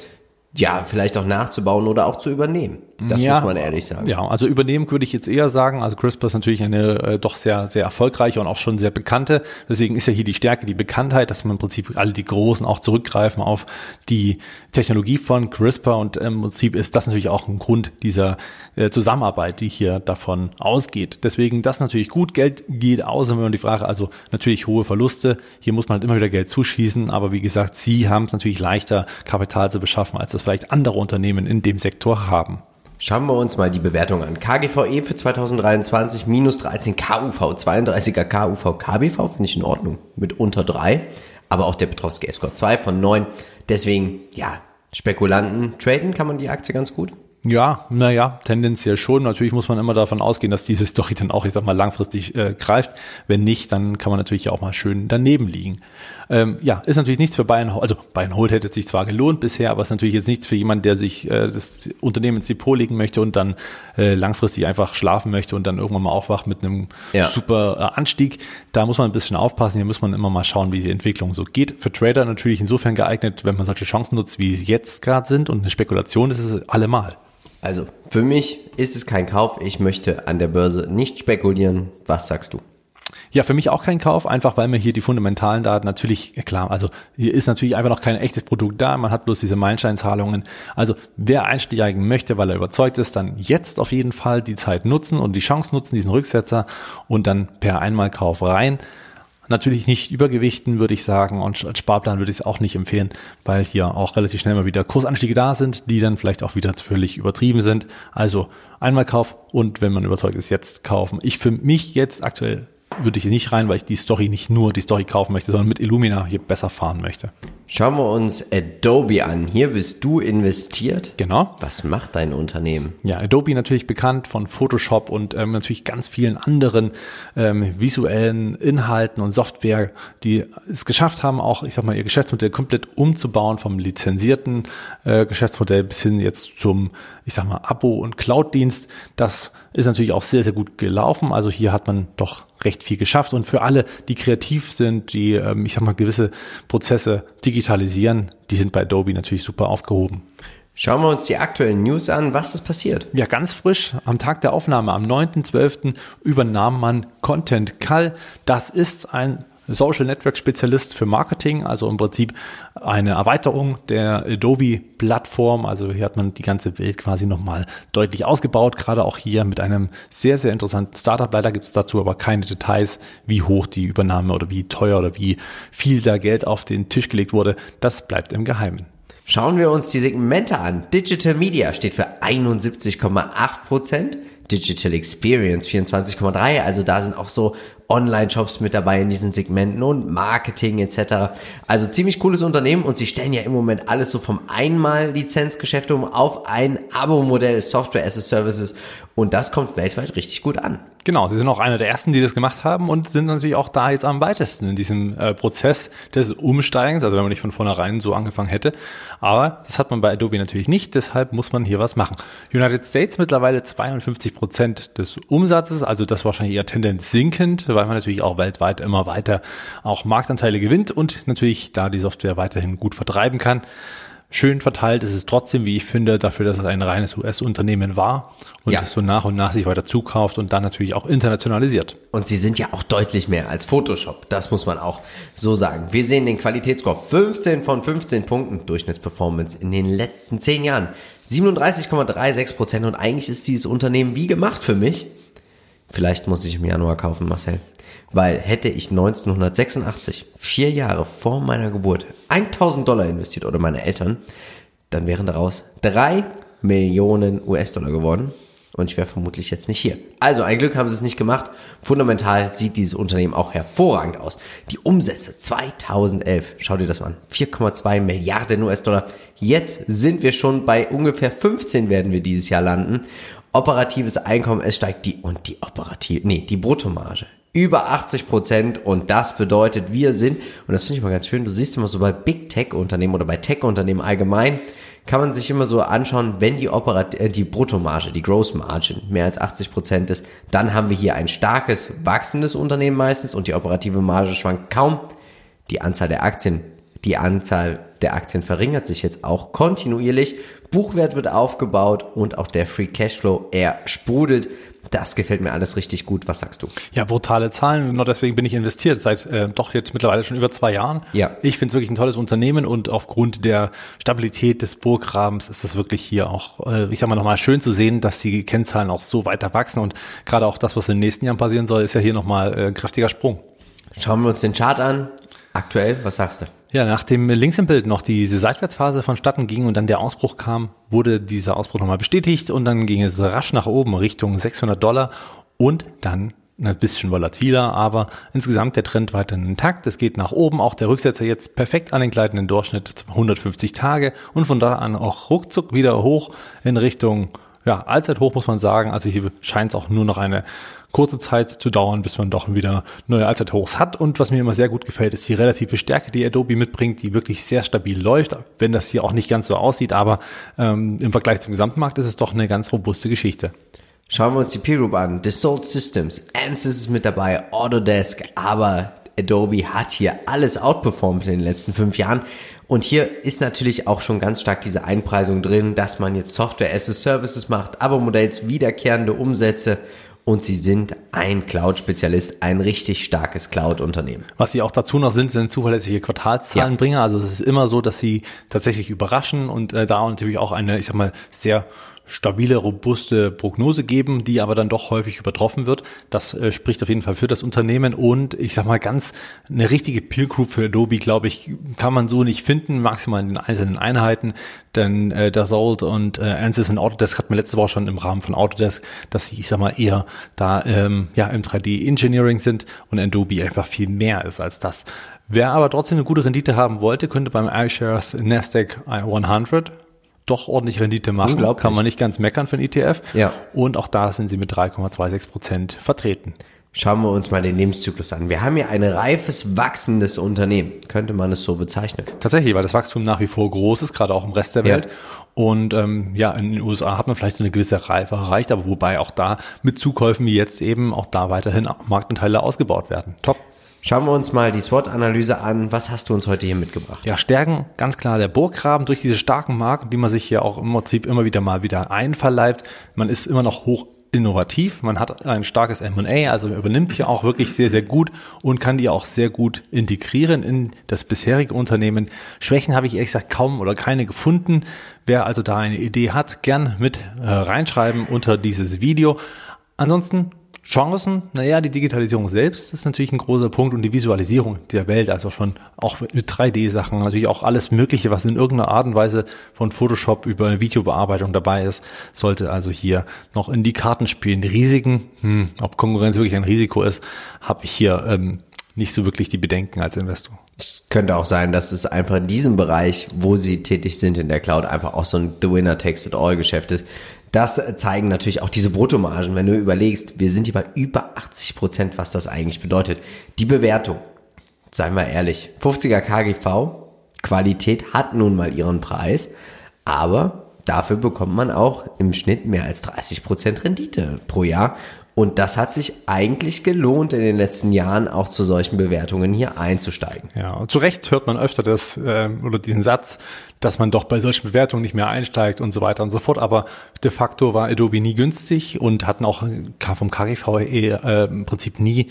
ja, vielleicht auch nachzubauen oder auch zu übernehmen. Das ja, muss man ehrlich sagen. Ja, also übernehmen würde ich jetzt eher sagen. Also CRISPR ist natürlich eine äh, doch sehr, sehr erfolgreiche und auch schon sehr bekannte. Deswegen ist ja hier die Stärke, die Bekanntheit, dass man im Prinzip alle die Großen auch zurückgreifen auf die Technologie von CRISPR und im Prinzip ist das natürlich auch ein Grund dieser äh, Zusammenarbeit, die hier davon ausgeht. Deswegen das natürlich gut. Geld geht aus, wenn man die Frage, also natürlich hohe Verluste. Hier muss man halt immer wieder Geld zuschießen, aber wie gesagt, Sie haben es natürlich leichter, Kapital zu beschaffen, als das vielleicht andere Unternehmen in dem Sektor haben. Schauen wir uns mal die Bewertung an. KGVE für 2023 minus 13 KUV, 32er KUV, KBV finde ich in Ordnung mit unter 3, aber auch der Petrovski Score 2 von 9. Deswegen, ja, Spekulanten traden kann man die Aktie ganz gut. Ja, naja, tendenziell schon. Natürlich muss man immer davon ausgehen, dass diese Story dann auch, ich sag mal, langfristig äh, greift. Wenn nicht, dann kann man natürlich auch mal schön daneben liegen. Ähm, ja, ist natürlich nichts für Bayern, also Bayern Holt hätte sich zwar gelohnt bisher, aber ist natürlich jetzt nichts für jemanden, der sich äh, das Unternehmen ins Depot legen möchte und dann äh, langfristig einfach schlafen möchte und dann irgendwann mal aufwacht mit einem ja. super äh, Anstieg. Da muss man ein bisschen aufpassen, hier muss man immer mal schauen, wie die Entwicklung so geht. Für Trader natürlich insofern geeignet, wenn man solche Chancen nutzt, wie sie jetzt gerade sind und eine Spekulation ist es allemal. Also, für mich ist es kein Kauf. Ich möchte an der Börse nicht spekulieren. Was sagst du? Ja, für mich auch kein Kauf, einfach weil mir hier die fundamentalen Daten natürlich, klar, also hier ist natürlich einfach noch kein echtes Produkt da, man hat bloß diese Meilensteinzahlungen. Also wer einsteigen möchte, weil er überzeugt ist, dann jetzt auf jeden Fall die Zeit nutzen und die Chance nutzen, diesen Rücksetzer und dann per Einmalkauf rein. Natürlich nicht übergewichten, würde ich sagen. Und als Sparplan würde ich es auch nicht empfehlen, weil hier auch relativ schnell mal wieder Kursanstiege da sind, die dann vielleicht auch wieder völlig übertrieben sind. Also einmal Kauf und wenn man überzeugt ist, jetzt kaufen. Ich für mich jetzt aktuell würde ich hier nicht rein, weil ich die Story nicht nur die Story kaufen möchte, sondern mit Illumina hier besser fahren möchte. Schauen wir uns Adobe an. Hier bist du investiert. Genau. Was macht dein Unternehmen? Ja, Adobe natürlich bekannt von Photoshop und ähm, natürlich ganz vielen anderen ähm, visuellen Inhalten und Software, die es geschafft haben, auch, ich sag mal, ihr Geschäftsmodell komplett umzubauen vom lizenzierten äh, Geschäftsmodell bis hin jetzt zum, ich sag mal, Abo- und Cloud-Dienst. Das ist natürlich auch sehr, sehr gut gelaufen. Also hier hat man doch recht viel geschafft. Und für alle, die kreativ sind, die, ähm, ich sag mal, gewisse Prozesse digitalisieren, die sind bei Adobe natürlich super aufgehoben. Schauen wir uns die aktuellen News an. Was ist passiert? Ja, ganz frisch. Am Tag der Aufnahme, am 9.12. übernahm man Content Call. Das ist ein Social Network Spezialist für Marketing, also im Prinzip eine Erweiterung der Adobe Plattform. Also hier hat man die ganze Welt quasi nochmal deutlich ausgebaut, gerade auch hier mit einem sehr, sehr interessanten Startup. Leider gibt es dazu aber keine Details, wie hoch die Übernahme oder wie teuer oder wie viel da Geld auf den Tisch gelegt wurde. Das bleibt im Geheimen. Schauen wir uns die Segmente an. Digital Media steht für 71,8 Prozent. Digital Experience 24,3. Also da sind auch so Online-Shops mit dabei in diesen Segmenten und Marketing etc. Also ziemlich cooles Unternehmen und sie stellen ja im Moment alles so vom Einmal-Lizenzgeschäft um auf ein Abo-Modell Software as a Services und das kommt weltweit richtig gut an. Genau, sie sind auch einer der ersten, die das gemacht haben und sind natürlich auch da jetzt am weitesten in diesem äh, Prozess des Umsteigens, also wenn man nicht von vornherein so angefangen hätte. Aber das hat man bei Adobe natürlich nicht, deshalb muss man hier was machen. United States mittlerweile 52 Prozent des Umsatzes, also das wahrscheinlich eher Tendenz sinkend, weil man natürlich auch weltweit immer weiter auch Marktanteile gewinnt und natürlich da die Software weiterhin gut vertreiben kann. Schön verteilt ist es trotzdem, wie ich finde, dafür, dass es ein reines US-Unternehmen war und ja. es so nach und nach sich weiter zukauft und dann natürlich auch internationalisiert. Und sie sind ja auch deutlich mehr als Photoshop. Das muss man auch so sagen. Wir sehen den Qualitätsscore 15 von 15 Punkten Durchschnittsperformance in den letzten 10 Jahren. 37,36 Prozent und eigentlich ist dieses Unternehmen wie gemacht für mich. Vielleicht muss ich im Januar kaufen, Marcel. Weil hätte ich 1986, vier Jahre vor meiner Geburt, 1000 Dollar investiert oder meine Eltern, dann wären daraus drei Millionen US-Dollar geworden. Und ich wäre vermutlich jetzt nicht hier. Also ein Glück haben sie es nicht gemacht. Fundamental sieht dieses Unternehmen auch hervorragend aus. Die Umsätze 2011, schau dir das mal an, 4,2 Milliarden US-Dollar. Jetzt sind wir schon bei ungefähr 15 werden wir dieses Jahr landen operatives Einkommen, es steigt die und die operative, nee, die Bruttomarge über 80 Prozent und das bedeutet, wir sind, und das finde ich mal ganz schön, du siehst immer so bei Big Tech Unternehmen oder bei Tech Unternehmen allgemein, kann man sich immer so anschauen, wenn die Operat äh, die Bruttomarge, die Gross Margin mehr als 80 Prozent ist, dann haben wir hier ein starkes, wachsendes Unternehmen meistens und die operative Marge schwankt kaum. Die Anzahl der Aktien, die Anzahl der Aktien verringert sich jetzt auch kontinuierlich Buchwert wird aufgebaut und auch der Free Cashflow, er sprudelt. Das gefällt mir alles richtig gut. Was sagst du? Ja, brutale Zahlen. Nur deswegen bin ich investiert seit äh, doch jetzt mittlerweile schon über zwei Jahren. Ja. Ich finde es wirklich ein tolles Unternehmen und aufgrund der Stabilität des Burggrabens ist es wirklich hier auch, äh, ich sag mal nochmal schön zu sehen, dass die Kennzahlen auch so weiter wachsen und gerade auch das, was in den nächsten Jahren passieren soll, ist ja hier nochmal äh, ein kräftiger Sprung. Schauen wir uns den Chart an. Aktuell, was sagst du? Ja, nachdem links im Bild noch diese Seitwärtsphase vonstatten ging und dann der Ausbruch kam, wurde dieser Ausbruch nochmal bestätigt und dann ging es rasch nach oben Richtung 600 Dollar und dann ein bisschen volatiler, aber insgesamt der Trend weiterhin intakt. Es geht nach oben, auch der Rücksetzer jetzt perfekt an den gleitenden Durchschnitt 150 Tage und von da an auch ruckzuck wieder hoch in Richtung ja, Allzeithoch muss man sagen. Also hier scheint es auch nur noch eine kurze Zeit zu dauern, bis man doch wieder neue Allzeithochs hat. Und was mir immer sehr gut gefällt, ist die relative Stärke, die Adobe mitbringt, die wirklich sehr stabil läuft, wenn das hier auch nicht ganz so aussieht, aber ähm, im Vergleich zum Gesamtmarkt ist es doch eine ganz robuste Geschichte. Schauen wir uns die Peer Group an. Dassault Systems, Ansys ist mit dabei, Autodesk, aber Adobe hat hier alles outperformed in den letzten fünf Jahren. Und hier ist natürlich auch schon ganz stark diese Einpreisung drin, dass man jetzt Software as a Services macht, Abo-Modells, wiederkehrende Umsätze und sie sind ein Cloud-Spezialist, ein richtig starkes Cloud-Unternehmen. Was sie auch dazu noch sind, sind zuverlässige Quartalszahlenbringer. Ja. Also es ist immer so, dass sie tatsächlich überraschen und äh, da natürlich auch eine, ich sag mal, sehr stabile, robuste Prognose geben, die aber dann doch häufig übertroffen wird. Das äh, spricht auf jeden Fall für das Unternehmen und ich sag mal ganz eine richtige Peer Group für Adobe, glaube ich, kann man so nicht finden, maximal in den einzelnen Einheiten, denn äh, Dassault und äh, Ansys und Autodesk hat man letzte Woche schon im Rahmen von Autodesk, dass sie, ich sag mal, eher da ähm, ja im 3D Engineering sind und Adobe einfach viel mehr ist als das. Wer aber trotzdem eine gute Rendite haben wollte, könnte beim iShares Nasdaq 100 doch ordentlich Rendite machen. Kann man nicht ganz meckern für ein ETF. Ja. Und auch da sind sie mit 3,26 Prozent vertreten. Schauen wir uns mal den Lebenszyklus an. Wir haben hier ein reifes, wachsendes Unternehmen. Könnte man es so bezeichnen? Tatsächlich, weil das Wachstum nach wie vor groß ist, gerade auch im Rest der Welt. Ja. Und ähm, ja, in den USA hat man vielleicht so eine gewisse Reife erreicht, aber wobei auch da mit Zukäufen wie jetzt eben auch da weiterhin Marktanteile ausgebaut werden. Top. Schauen wir uns mal die SWOT-Analyse an. Was hast du uns heute hier mitgebracht? Ja, Stärken, ganz klar der Burggraben durch diese starken Marken, die man sich hier auch im Prinzip immer wieder mal wieder einverleibt. Man ist immer noch hoch innovativ, man hat ein starkes M&A, also übernimmt hier auch wirklich sehr, sehr gut und kann die auch sehr gut integrieren in das bisherige Unternehmen. Schwächen habe ich ehrlich gesagt kaum oder keine gefunden. Wer also da eine Idee hat, gern mit äh, reinschreiben unter dieses Video. Ansonsten Chancen, naja, die Digitalisierung selbst ist natürlich ein großer Punkt und die Visualisierung der Welt, also schon auch mit 3D-Sachen, natürlich auch alles Mögliche, was in irgendeiner Art und Weise von Photoshop über eine Videobearbeitung dabei ist, sollte also hier noch in die Karten spielen. Die Risiken, hm, ob Konkurrenz wirklich ein Risiko ist, habe ich hier ähm, nicht so wirklich die Bedenken als Investor. Es könnte auch sein, dass es einfach in diesem Bereich, wo sie tätig sind in der Cloud, einfach auch so ein The Winner Takes It All Geschäft ist. Das zeigen natürlich auch diese Bruttomargen. Wenn du überlegst, wir sind hier bei über 80 Prozent, was das eigentlich bedeutet. Die Bewertung, seien wir ehrlich, 50er KGV, Qualität hat nun mal ihren Preis, aber dafür bekommt man auch im Schnitt mehr als 30 Prozent Rendite pro Jahr. Und das hat sich eigentlich gelohnt, in den letzten Jahren auch zu solchen Bewertungen hier einzusteigen. Ja, und zu Recht hört man öfter das äh, oder diesen Satz, dass man doch bei solchen Bewertungen nicht mehr einsteigt und so weiter und so fort. Aber de facto war Adobe nie günstig und hatten auch vom KGV äh, im Prinzip nie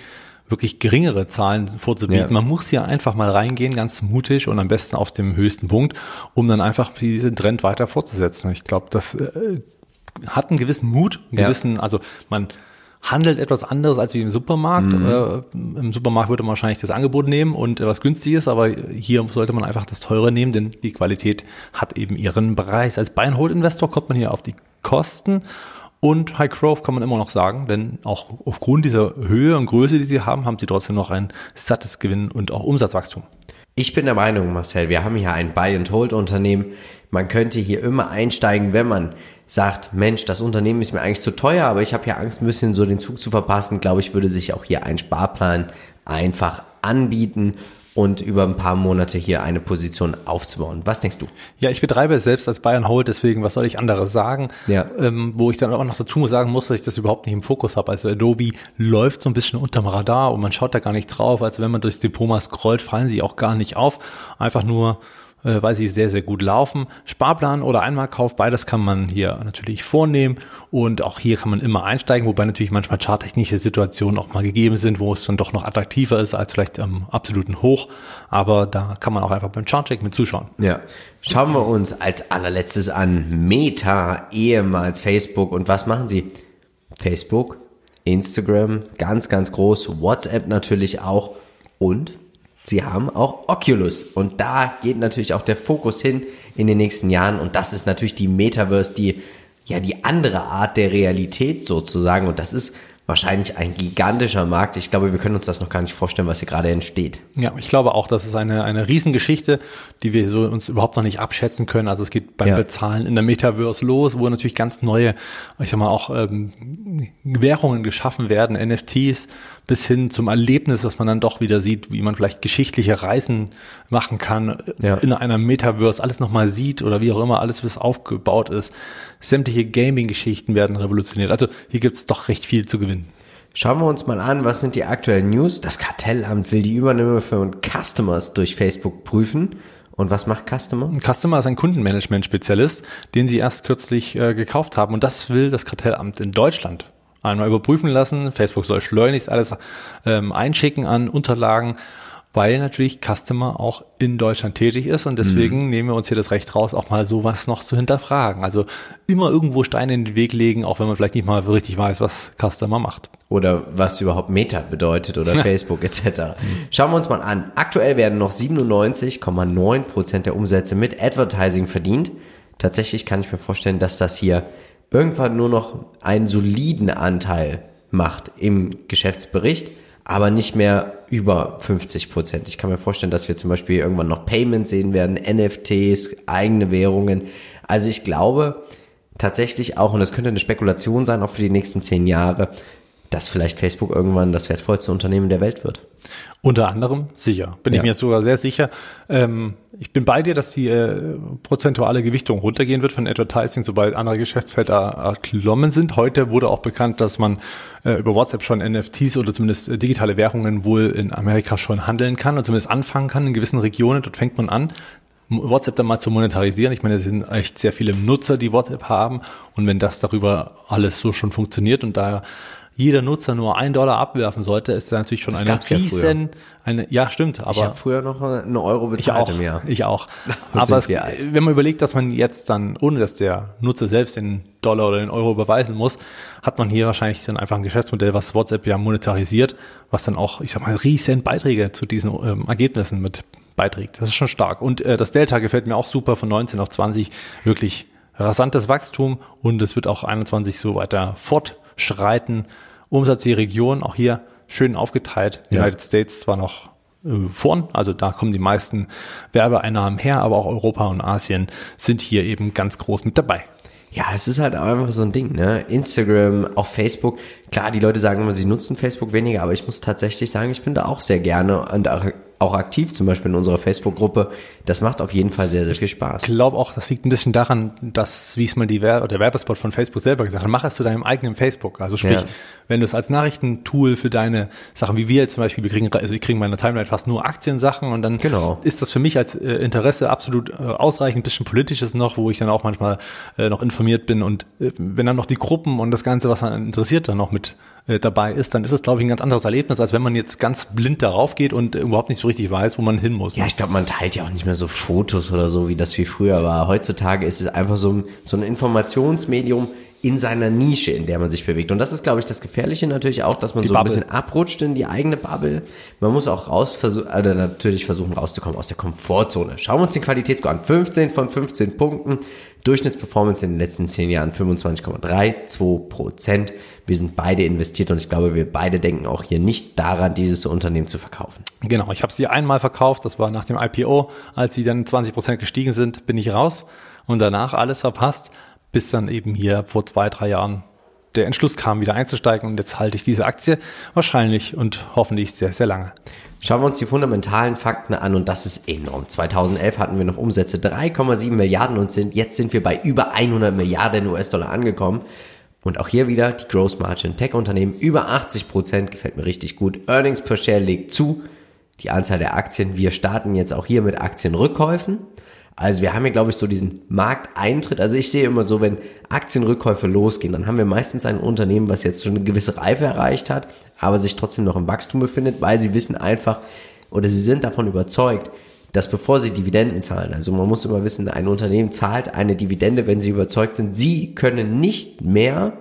wirklich geringere Zahlen vorzubieten. Ja. Man muss hier einfach mal reingehen, ganz mutig und am besten auf dem höchsten Punkt, um dann einfach diesen Trend weiter fortzusetzen. Ich glaube, das äh, hat einen gewissen Mut, einen gewissen, ja. also man handelt etwas anderes als wie im Supermarkt. Mhm. Äh, Im Supermarkt würde man wahrscheinlich das Angebot nehmen und äh, was günstiges, aber hier sollte man einfach das teure nehmen, denn die Qualität hat eben ihren Preis. Als Buy-and-Hold-Investor kommt man hier auf die Kosten und High Growth kann man immer noch sagen, denn auch aufgrund dieser Höhe und Größe, die sie haben, haben sie trotzdem noch ein sattes Gewinn und auch Umsatzwachstum. Ich bin der Meinung, Marcel, wir haben hier ein Buy-and-Hold-Unternehmen. Man könnte hier immer einsteigen, wenn man sagt, Mensch, das Unternehmen ist mir eigentlich zu teuer, aber ich habe ja Angst, ein bisschen so den Zug zu verpassen, glaube ich, würde sich auch hier ein Sparplan einfach anbieten und über ein paar Monate hier eine Position aufzubauen. Was denkst du? Ja, ich betreibe es selbst als Bayern Hold, deswegen, was soll ich anderes sagen? Ja. Ähm, wo ich dann auch noch dazu sagen muss, dass ich das überhaupt nicht im Fokus habe. Also Adobe läuft so ein bisschen unterm Radar und man schaut da gar nicht drauf. Also wenn man durchs Depot mal scrollt, fallen sie auch gar nicht auf. Einfach nur äh, weil sie sehr, sehr gut laufen. Sparplan oder Einmalkauf, beides kann man hier natürlich vornehmen und auch hier kann man immer einsteigen, wobei natürlich manchmal charttechnische Situationen auch mal gegeben sind, wo es dann doch noch attraktiver ist als vielleicht am absoluten Hoch. Aber da kann man auch einfach beim Chartcheck mit zuschauen. Ja. Schauen wir uns als allerletztes an Meta, ehemals Facebook und was machen sie? Facebook, Instagram, ganz, ganz groß, WhatsApp natürlich auch und sie haben auch Oculus. Und da geht natürlich auch der Fokus hin in den nächsten Jahren. Und das ist natürlich die Metaverse, die, ja, die andere Art der Realität sozusagen. Und das ist wahrscheinlich ein gigantischer Markt. Ich glaube, wir können uns das noch gar nicht vorstellen, was hier gerade entsteht. Ja, ich glaube auch, das ist eine, eine Riesengeschichte, die wir so uns überhaupt noch nicht abschätzen können. Also es geht beim ja. Bezahlen in der Metaverse los, wo natürlich ganz neue, ich sag mal auch ähm, Währungen geschaffen werden, NFTs, bis hin zum Erlebnis, was man dann doch wieder sieht, wie man vielleicht geschichtliche Reisen machen kann, ja. in einer Metaverse alles nochmal sieht oder wie auch immer, alles, was aufgebaut ist. Sämtliche Gaming-Geschichten werden revolutioniert. Also hier gibt es doch recht viel zu gewinnen. Schauen wir uns mal an, was sind die aktuellen News? Das Kartellamt will die Übernahme von Customers durch Facebook prüfen. Und was macht Customer? Customer ist ein Kundenmanagement-Spezialist, den sie erst kürzlich äh, gekauft haben. Und das will das Kartellamt in Deutschland einmal überprüfen lassen. Facebook soll schleunigst alles ähm, einschicken an Unterlagen weil natürlich Customer auch in Deutschland tätig ist und deswegen mhm. nehmen wir uns hier das Recht raus, auch mal sowas noch zu hinterfragen. Also immer irgendwo Steine in den Weg legen, auch wenn man vielleicht nicht mal richtig weiß, was Customer macht. Oder was überhaupt Meta bedeutet oder Facebook etc. Schauen wir uns mal an. Aktuell werden noch 97,9 Prozent der Umsätze mit Advertising verdient. Tatsächlich kann ich mir vorstellen, dass das hier irgendwann nur noch einen soliden Anteil macht im Geschäftsbericht aber nicht mehr über 50 Prozent. Ich kann mir vorstellen, dass wir zum Beispiel irgendwann noch Payments sehen werden, NFTs, eigene Währungen. Also ich glaube tatsächlich auch, und das könnte eine Spekulation sein, auch für die nächsten zehn Jahre, dass vielleicht Facebook irgendwann das wertvollste Unternehmen der Welt wird. Unter anderem, sicher. Bin ja. ich mir sogar sehr sicher. Ähm, ich bin bei dir, dass die äh, prozentuale Gewichtung runtergehen wird von Advertising, sobald andere Geschäftsfelder erklommen sind. Heute wurde auch bekannt, dass man äh, über WhatsApp schon NFTs oder zumindest äh, digitale Währungen wohl in Amerika schon handeln kann und zumindest anfangen kann in gewissen Regionen. Dort fängt man an. WhatsApp dann mal zu monetarisieren. Ich meine, es sind echt sehr viele Nutzer, die WhatsApp haben. Und wenn das darüber alles so schon funktioniert und da jeder Nutzer nur einen Dollar abwerfen sollte, ist da natürlich schon das eine riesen, ja eine, ja stimmt, aber. Ich habe früher noch einen Euro bezahlt ich auch, im Jahr. Ich auch. aber es, wenn man überlegt, dass man jetzt dann, ohne dass der Nutzer selbst den Dollar oder den Euro überweisen muss, hat man hier wahrscheinlich dann einfach ein Geschäftsmodell, was WhatsApp ja monetarisiert, was dann auch, ich sag mal, riesen Beiträge zu diesen ähm, Ergebnissen mit beiträgt. Das ist schon stark. Und äh, das Delta gefällt mir auch super von 19 auf 20. Wirklich rasantes Wachstum und es wird auch 21 so weiter fort schreiten. Umsatz die Region, auch hier schön aufgeteilt. Ja. United States zwar noch äh, vorn, also da kommen die meisten Werbeeinnahmen her, aber auch Europa und Asien sind hier eben ganz groß mit dabei. Ja, es ist halt einfach so ein Ding, ne? Instagram, auch Facebook. Klar, die Leute sagen immer, sie nutzen Facebook weniger, aber ich muss tatsächlich sagen, ich bin da auch sehr gerne und auch aktiv, zum Beispiel in unserer Facebook-Gruppe. Das macht auf jeden Fall sehr, sehr viel Spaß. Ich glaube auch, das liegt ein bisschen daran, dass, wie es mal die Wer der Werbespot von Facebook selber gesagt hat, mach es zu deinem eigenen Facebook. Also sprich, ja. wenn du es als Nachrichtentool für deine Sachen, wie wir jetzt zum Beispiel, wir kriegen, also ich kriege meine Timeline fast nur Aktiensachen und dann genau. ist das für mich als äh, Interesse absolut äh, ausreichend, ein bisschen politisches noch, wo ich dann auch manchmal äh, noch informiert bin und äh, wenn dann noch die Gruppen und das Ganze, was dann interessiert, dann noch mit äh, dabei ist, dann ist es, glaube ich, ein ganz anderes Erlebnis, als wenn man jetzt ganz blind darauf geht und überhaupt nicht so richtig weiß, wo man hin muss. Ja, ich glaube, man teilt ja auch nicht mehr so Fotos oder so, wie das wie früher war. Heutzutage ist es einfach so ein, so ein Informationsmedium, in seiner Nische, in der man sich bewegt. Und das ist, glaube ich, das Gefährliche natürlich auch, dass man die so Bubble. ein bisschen abrutscht in die eigene Bubble. Man muss auch raus versuchen, also natürlich versuchen rauszukommen aus der Komfortzone. Schauen wir uns den Qualitätsscore an. 15 von 15 Punkten. Durchschnittsperformance in den letzten 10 Jahren 25,32 Prozent. Wir sind beide investiert und ich glaube, wir beide denken auch hier nicht daran, dieses Unternehmen zu verkaufen. Genau, ich habe sie einmal verkauft, das war nach dem IPO. Als sie dann 20 Prozent gestiegen sind, bin ich raus und danach alles verpasst bis dann eben hier vor zwei, drei Jahren der Entschluss kam, wieder einzusteigen und jetzt halte ich diese Aktie wahrscheinlich und hoffentlich sehr, sehr lange. Schauen wir uns die fundamentalen Fakten an und das ist enorm. 2011 hatten wir noch Umsätze 3,7 Milliarden und sind, jetzt sind wir bei über 100 Milliarden US-Dollar angekommen. Und auch hier wieder die Gross Margin Tech-Unternehmen über 80 Prozent, gefällt mir richtig gut. Earnings per Share legt zu. Die Anzahl der Aktien, wir starten jetzt auch hier mit Aktienrückkäufen. Also wir haben hier, glaube ich, so diesen Markteintritt. Also ich sehe immer so, wenn Aktienrückkäufe losgehen, dann haben wir meistens ein Unternehmen, was jetzt schon eine gewisse Reife erreicht hat, aber sich trotzdem noch im Wachstum befindet, weil sie wissen einfach oder sie sind davon überzeugt, dass bevor sie Dividenden zahlen, also man muss immer wissen, ein Unternehmen zahlt eine Dividende, wenn sie überzeugt sind, sie können nicht mehr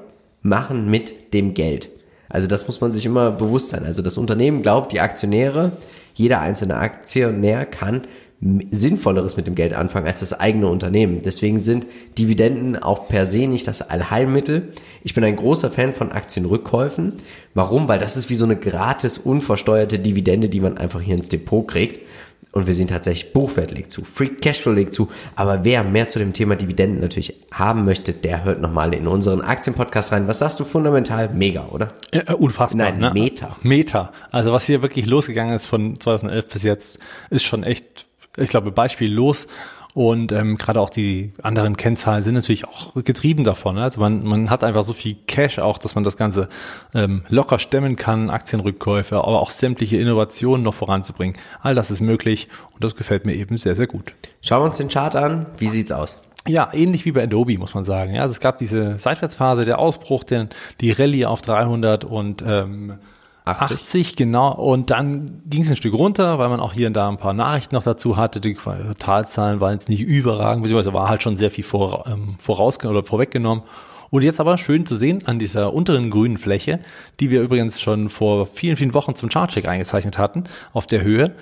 machen mit dem Geld. Also das muss man sich immer bewusst sein. Also das Unternehmen glaubt, die Aktionäre, jeder einzelne Aktionär kann Sinnvolleres mit dem Geld anfangen als das eigene Unternehmen. Deswegen sind Dividenden auch per se nicht das Allheilmittel. Ich bin ein großer Fan von Aktienrückkäufen. Warum? Weil das ist wie so eine gratis, unversteuerte Dividende, die man einfach hier ins Depot kriegt. Und wir sehen tatsächlich, Buchwert legt zu, Free Cashflow legt zu. Aber wer mehr zu dem Thema Dividenden natürlich haben möchte, der hört nochmal in unseren Aktienpodcast rein. Was sagst du fundamental? Mega, oder? Ja, äh, unfassbar. Nein, ne? Meta. Meta. Also was hier wirklich losgegangen ist von 2011 bis jetzt, ist schon echt ich glaube, beispiellos. Und ähm, gerade auch die anderen Kennzahlen sind natürlich auch getrieben davon. Ne? Also man, man hat einfach so viel Cash auch, dass man das Ganze ähm, locker stemmen kann, Aktienrückkäufe, aber auch sämtliche Innovationen noch voranzubringen. All das ist möglich und das gefällt mir eben sehr, sehr gut. Schauen wir uns den Chart an. Wie sieht's aus? Ja, ähnlich wie bei Adobe, muss man sagen. Ja, also es gab diese Seitwärtsphase, der Ausbruch, den, die Rallye auf 300 und ähm, 80. 80, genau. Und dann ging es ein Stück runter, weil man auch hier und da ein paar Nachrichten noch dazu hatte. Die Quartalzahlen waren jetzt nicht überragend, beziehungsweise war halt schon sehr viel vor, ähm, voraus oder vorweggenommen. Und jetzt aber schön zu sehen an dieser unteren grünen Fläche, die wir übrigens schon vor vielen, vielen Wochen zum Chartcheck eingezeichnet hatten, auf der Höhe,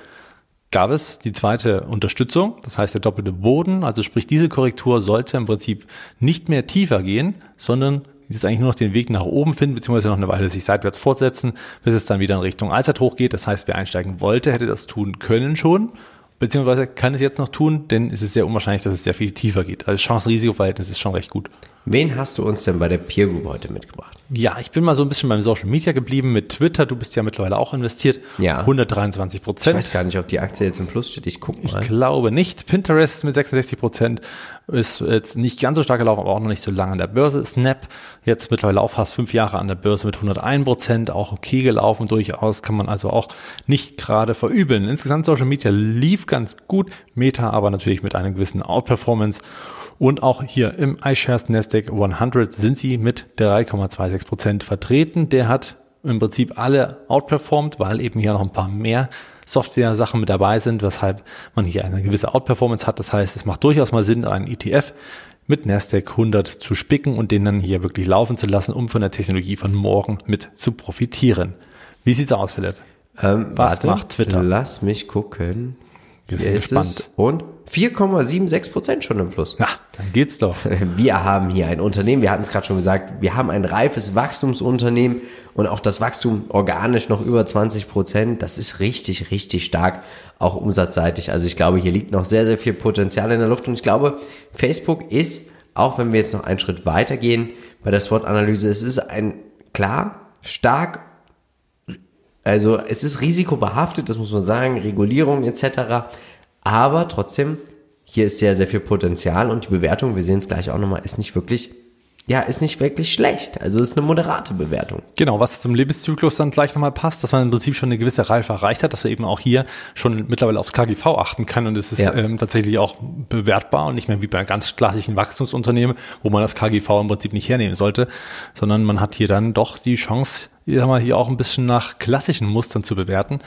gab es die zweite Unterstützung, das heißt der doppelte Boden, also sprich diese Korrektur sollte im Prinzip nicht mehr tiefer gehen, sondern jetzt eigentlich nur noch den Weg nach oben finden, beziehungsweise noch eine Weile sich seitwärts fortsetzen, bis es dann wieder in Richtung Allzeithoch geht. Das heißt, wer einsteigen wollte, hätte das tun können schon, beziehungsweise kann es jetzt noch tun, denn es ist sehr unwahrscheinlich, dass es sehr viel tiefer geht. Also Chance-Risiko-Verhältnis ist schon recht gut. Wen hast du uns denn bei der Peer Group heute mitgebracht? Ja, ich bin mal so ein bisschen beim Social Media geblieben mit Twitter. Du bist ja mittlerweile auch investiert. Ja. 123 Prozent. Ich weiß gar nicht, ob die Aktie jetzt im Plus steht. Ich gucke mal. Ich glaube nicht. Pinterest mit 66 Prozent ist jetzt nicht ganz so stark gelaufen, aber auch noch nicht so lange an der Börse. Snap jetzt mittlerweile auch fast fünf Jahre an der Börse mit 101 Prozent, auch okay gelaufen durchaus, kann man also auch nicht gerade verübeln. Insgesamt Social Media lief ganz gut, Meta aber natürlich mit einer gewissen Outperformance. Und auch hier im iShares Nasdaq 100 sind sie mit 3,26 Prozent vertreten. Der hat im Prinzip alle outperformed, weil eben hier noch ein paar mehr Software-Sachen mit dabei sind, weshalb man hier eine gewisse Outperformance hat. Das heißt, es macht durchaus mal Sinn, einen ETF mit Nasdaq 100 zu spicken und den dann hier wirklich laufen zu lassen, um von der Technologie von morgen mit zu profitieren. Wie sieht's aus, Philipp? Ähm, Was warte, macht Twitter? Lass mich gucken. Wir sind gespannt. Und 4,76 Prozent schon im Plus. Na, dann geht's doch. Wir haben hier ein Unternehmen, wir hatten es gerade schon gesagt, wir haben ein reifes Wachstumsunternehmen und auch das Wachstum organisch noch über 20 Prozent. Das ist richtig, richtig stark, auch umsatzseitig. Also ich glaube, hier liegt noch sehr, sehr viel Potenzial in der Luft und ich glaube, Facebook ist, auch wenn wir jetzt noch einen Schritt weiter gehen bei der SWOT-Analyse, es ist ein klar, stark also es ist risikobehaftet, das muss man sagen, Regulierung etc. Aber trotzdem, hier ist sehr, sehr viel Potenzial und die Bewertung, wir sehen es gleich auch nochmal, ist nicht wirklich ja, ist nicht wirklich schlecht. Also ist eine moderate Bewertung. Genau, was zum Lebenszyklus dann gleich nochmal passt, dass man im Prinzip schon eine gewisse Reife erreicht hat, dass er eben auch hier schon mittlerweile aufs KGV achten kann und es ist ja. ähm, tatsächlich auch bewertbar und nicht mehr wie bei ganz klassischen Wachstumsunternehmen, wo man das KGV im Prinzip nicht hernehmen sollte, sondern man hat hier dann doch die Chance, hier, haben wir hier auch ein bisschen nach klassischen Mustern zu bewerten.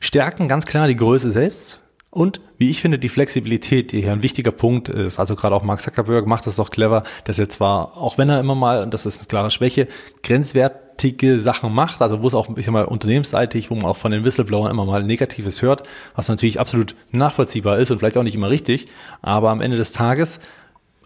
Stärken ganz klar die Größe selbst, und wie ich finde, die Flexibilität, die hier ein wichtiger Punkt ist, also gerade auch Mark Zuckerberg macht das doch clever, dass er zwar, auch wenn er immer mal, und das ist eine klare Schwäche, grenzwertige Sachen macht, also wo es auch, ich sag mal, unternehmensseitig, wo man auch von den Whistleblowern immer mal Negatives hört, was natürlich absolut nachvollziehbar ist und vielleicht auch nicht immer richtig, aber am Ende des Tages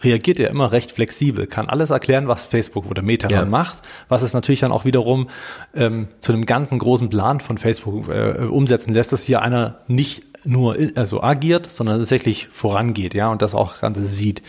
reagiert er immer recht flexibel, kann alles erklären, was Facebook oder Meta ja. macht, was es natürlich dann auch wiederum ähm, zu einem ganzen großen Plan von Facebook äh, umsetzen lässt, dass hier einer nicht nur also agiert, sondern tatsächlich vorangeht, ja, und das auch Ganze sieht.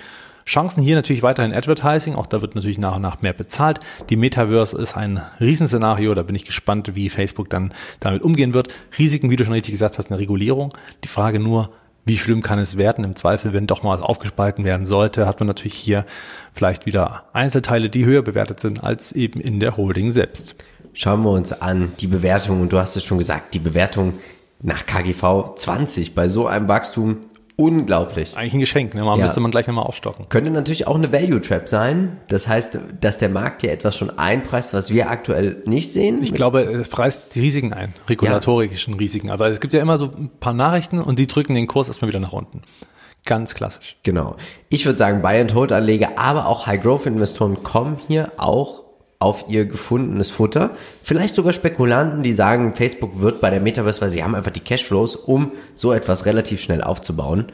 Chancen hier natürlich weiterhin Advertising, auch da wird natürlich nach und nach mehr bezahlt. Die Metaverse ist ein Riesenszenario, da bin ich gespannt, wie Facebook dann damit umgehen wird. Risiken, wie du schon richtig gesagt hast, eine Regulierung. Die Frage nur, wie schlimm kann es werden? Im Zweifel, wenn doch mal was aufgespalten werden sollte, hat man natürlich hier vielleicht wieder Einzelteile, die höher bewertet sind als eben in der Holding selbst. Schauen wir uns an die Bewertung und du hast es schon gesagt, die Bewertung nach KGV 20 bei so einem Wachstum unglaublich. Eigentlich ein Geschenk, ne? Man ja. müsste man gleich nochmal aufstocken. Könnte natürlich auch eine Value Trap sein. Das heißt, dass der Markt hier etwas schon einpreist, was wir aktuell nicht sehen. Ich glaube, es preist die Risiken ein, regulatorischen ja. Risiken. Aber es gibt ja immer so ein paar Nachrichten und die drücken den Kurs erstmal wieder nach unten. Ganz klassisch. Genau. Ich würde sagen, Buy and Hold Anleger, aber auch High Growth Investoren kommen hier auch auf ihr gefundenes Futter. Vielleicht sogar Spekulanten, die sagen, Facebook wird bei der Metaverse, weil sie haben einfach die Cashflows, um so etwas relativ schnell aufzubauen.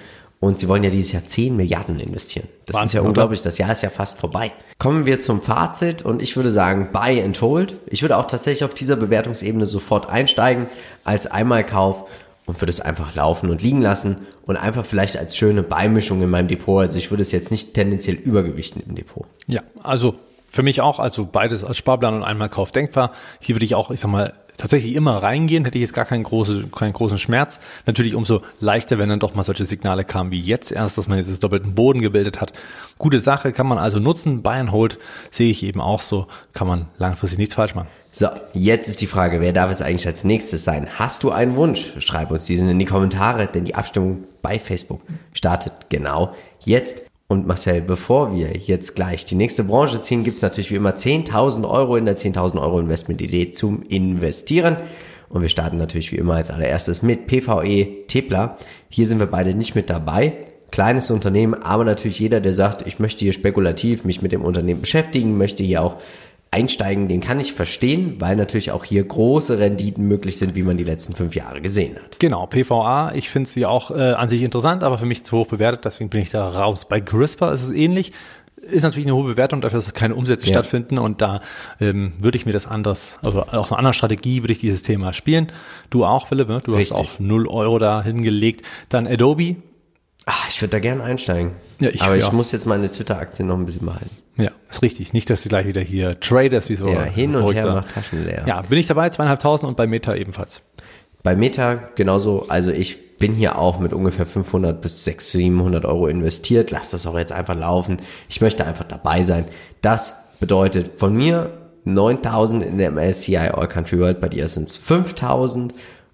Und sie wollen ja dieses Jahr 10 Milliarden investieren. Das Wahnsinn, ist ja unglaublich. Das Jahr ist ja fast vorbei. Kommen wir zum Fazit und ich würde sagen, buy and hold. Ich würde auch tatsächlich auf dieser Bewertungsebene sofort einsteigen als Einmalkauf und würde es einfach laufen und liegen lassen und einfach vielleicht als schöne Beimischung in meinem Depot. Also ich würde es jetzt nicht tendenziell übergewichten im Depot. Ja, also für mich auch, also beides als Sparplan und Einmalkauf denkbar. Hier würde ich auch, ich sag mal, tatsächlich immer reingehen, hätte ich jetzt gar keinen, große, keinen großen Schmerz. Natürlich umso leichter, wenn dann doch mal solche Signale kamen wie jetzt erst, dass man jetzt das doppelten Boden gebildet hat. Gute Sache, kann man also nutzen. Buy and Hold sehe ich eben auch so, kann man langfristig nichts falsch machen. So, jetzt ist die Frage, wer darf es eigentlich als nächstes sein? Hast du einen Wunsch? Schreib uns diesen in die Kommentare, denn die Abstimmung bei Facebook startet genau jetzt. Und Marcel, bevor wir jetzt gleich die nächste Branche ziehen, gibt's natürlich wie immer 10.000 Euro in der 10.000 Euro Investment-Idee zum Investieren. Und wir starten natürlich wie immer als allererstes mit PVE Tepler. Hier sind wir beide nicht mit dabei. Kleines Unternehmen, aber natürlich jeder, der sagt, ich möchte hier spekulativ mich mit dem Unternehmen beschäftigen, möchte hier auch einsteigen, den kann ich verstehen, weil natürlich auch hier große Renditen möglich sind, wie man die letzten fünf Jahre gesehen hat. Genau, PVA, ich finde sie auch äh, an sich interessant, aber für mich zu hoch bewertet, deswegen bin ich da raus. Bei CRISPR ist es ähnlich. Ist natürlich eine hohe Bewertung dafür, dass keine Umsätze ja. stattfinden und da ähm, würde ich mir das anders, also aus einer anderen Strategie würde ich dieses Thema spielen. Du auch, Philipp, ne? du Richtig. hast auch 0 Euro da hingelegt. Dann Adobe. Ach, ich würde da gerne einsteigen. Ja, ich, Aber ich ja. muss jetzt meine Twitter-Aktien noch ein bisschen behalten. Ja, ist richtig. Nicht, dass du gleich wieder hier traders wie so. Ja, hin und her macht Taschen leer. Ja, bin ich dabei, zweieinhalbtausend und bei Meta ebenfalls. Bei Meta genauso, also ich bin hier auch mit ungefähr 500 bis 600, 700 Euro investiert. Lass das auch jetzt einfach laufen. Ich möchte einfach dabei sein. Das bedeutet von mir 9000 in der MSCI All Country World. Bei dir sind es 5000.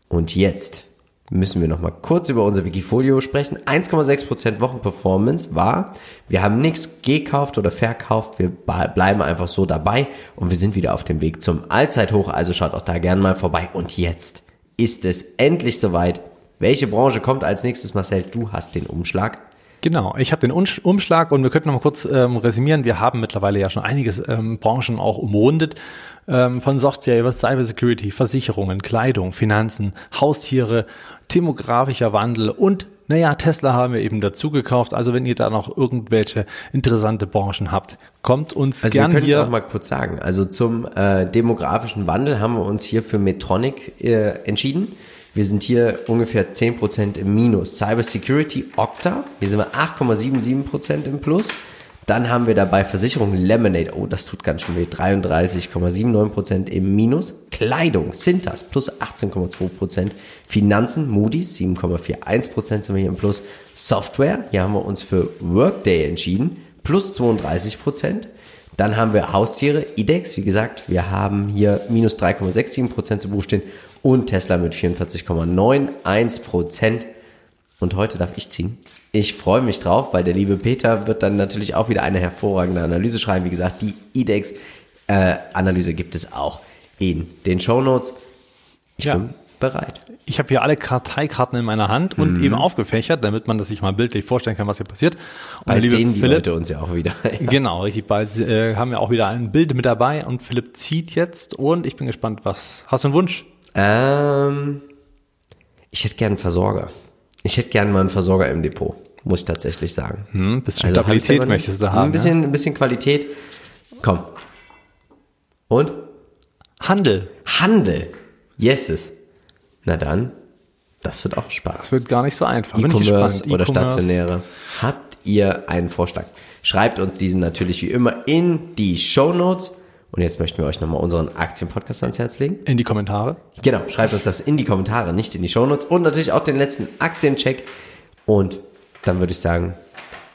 Und jetzt müssen wir noch mal kurz über unser Wikifolio sprechen. 1,6% Wochenperformance war, wir haben nichts gekauft oder verkauft, wir bleiben einfach so dabei und wir sind wieder auf dem Weg zum Allzeithoch, also schaut auch da gerne mal vorbei. Und jetzt ist es endlich soweit. Welche Branche kommt als nächstes, Marcel? Du hast den Umschlag. Genau, ich habe den Umschlag und wir könnten noch mal kurz ähm, resümieren. Wir haben mittlerweile ja schon einiges ähm, Branchen auch umrundet ähm, von Software über Cybersecurity, Versicherungen, Kleidung, Finanzen, Haustiere, demografischer Wandel und naja, Tesla haben wir eben dazu gekauft. Also wenn ihr da noch irgendwelche interessante Branchen habt, kommt uns also gern wir hier. auch mal kurz sagen. Also zum äh, demografischen Wandel haben wir uns hier für Metronic äh, entschieden. Wir sind hier ungefähr 10% im Minus. Cybersecurity Okta, hier sind wir 8,77% im Plus. Dann haben wir dabei Versicherung Lemonade, oh, das tut ganz schön weh, 33,79% im Minus. Kleidung, Sintas, plus 18,2%. Finanzen, Moody's, 7,41% sind wir hier im Plus. Software, hier haben wir uns für Workday entschieden, plus 32%. Dann haben wir Haustiere, IDEX, wie gesagt, wir haben hier minus 3,67% zu Buch stehen und Tesla mit 44,91%. Und heute darf ich ziehen. Ich freue mich drauf, weil der liebe Peter wird dann natürlich auch wieder eine hervorragende Analyse schreiben. Wie gesagt, die IDEX-Analyse äh, gibt es auch in den Show Notes. Ich ja. bin bereit. Ich habe hier alle Karteikarten in meiner Hand und mhm. eben aufgefächert, damit man das sich mal bildlich vorstellen kann, was hier passiert. Und bald sehen die Philipp, Leute uns ja auch wieder. ja. Genau, richtig. Bald äh, haben wir auch wieder ein Bild mit dabei und Philipp zieht jetzt und ich bin gespannt, was. Hast du einen Wunsch? Ähm, ich hätte gerne einen Versorger. Ich hätte gerne mal einen Versorger im Depot muss ich tatsächlich sagen. Hm, bisschen also Stabilität möchtest du haben. Ein bisschen, ja? ein bisschen Qualität. Komm. Und? Handel. Handel. Yeses. Na dann, das wird auch Spaß. Das wird gar nicht so einfach. E-Commerce oder stationäre. Habt ihr einen Vorschlag? Schreibt uns diesen natürlich wie immer in die Show Notes. Und jetzt möchten wir euch nochmal unseren Aktienpodcast ans Herz legen. In die Kommentare. Genau, schreibt uns das in die Kommentare, nicht in die Show Notes. Und natürlich auch den letzten Aktiencheck. Und dann würde ich sagen,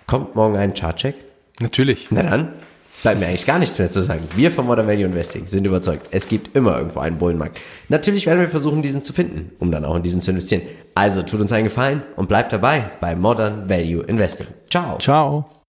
kommt morgen ein Chartcheck? Natürlich. Na dann, bleibt mir eigentlich gar nichts mehr zu sagen. Wir von Modern Value Investing sind überzeugt, es gibt immer irgendwo einen Bullenmarkt. Natürlich werden wir versuchen, diesen zu finden, um dann auch in diesen zu investieren. Also tut uns einen Gefallen und bleibt dabei bei Modern Value Investing. Ciao. Ciao.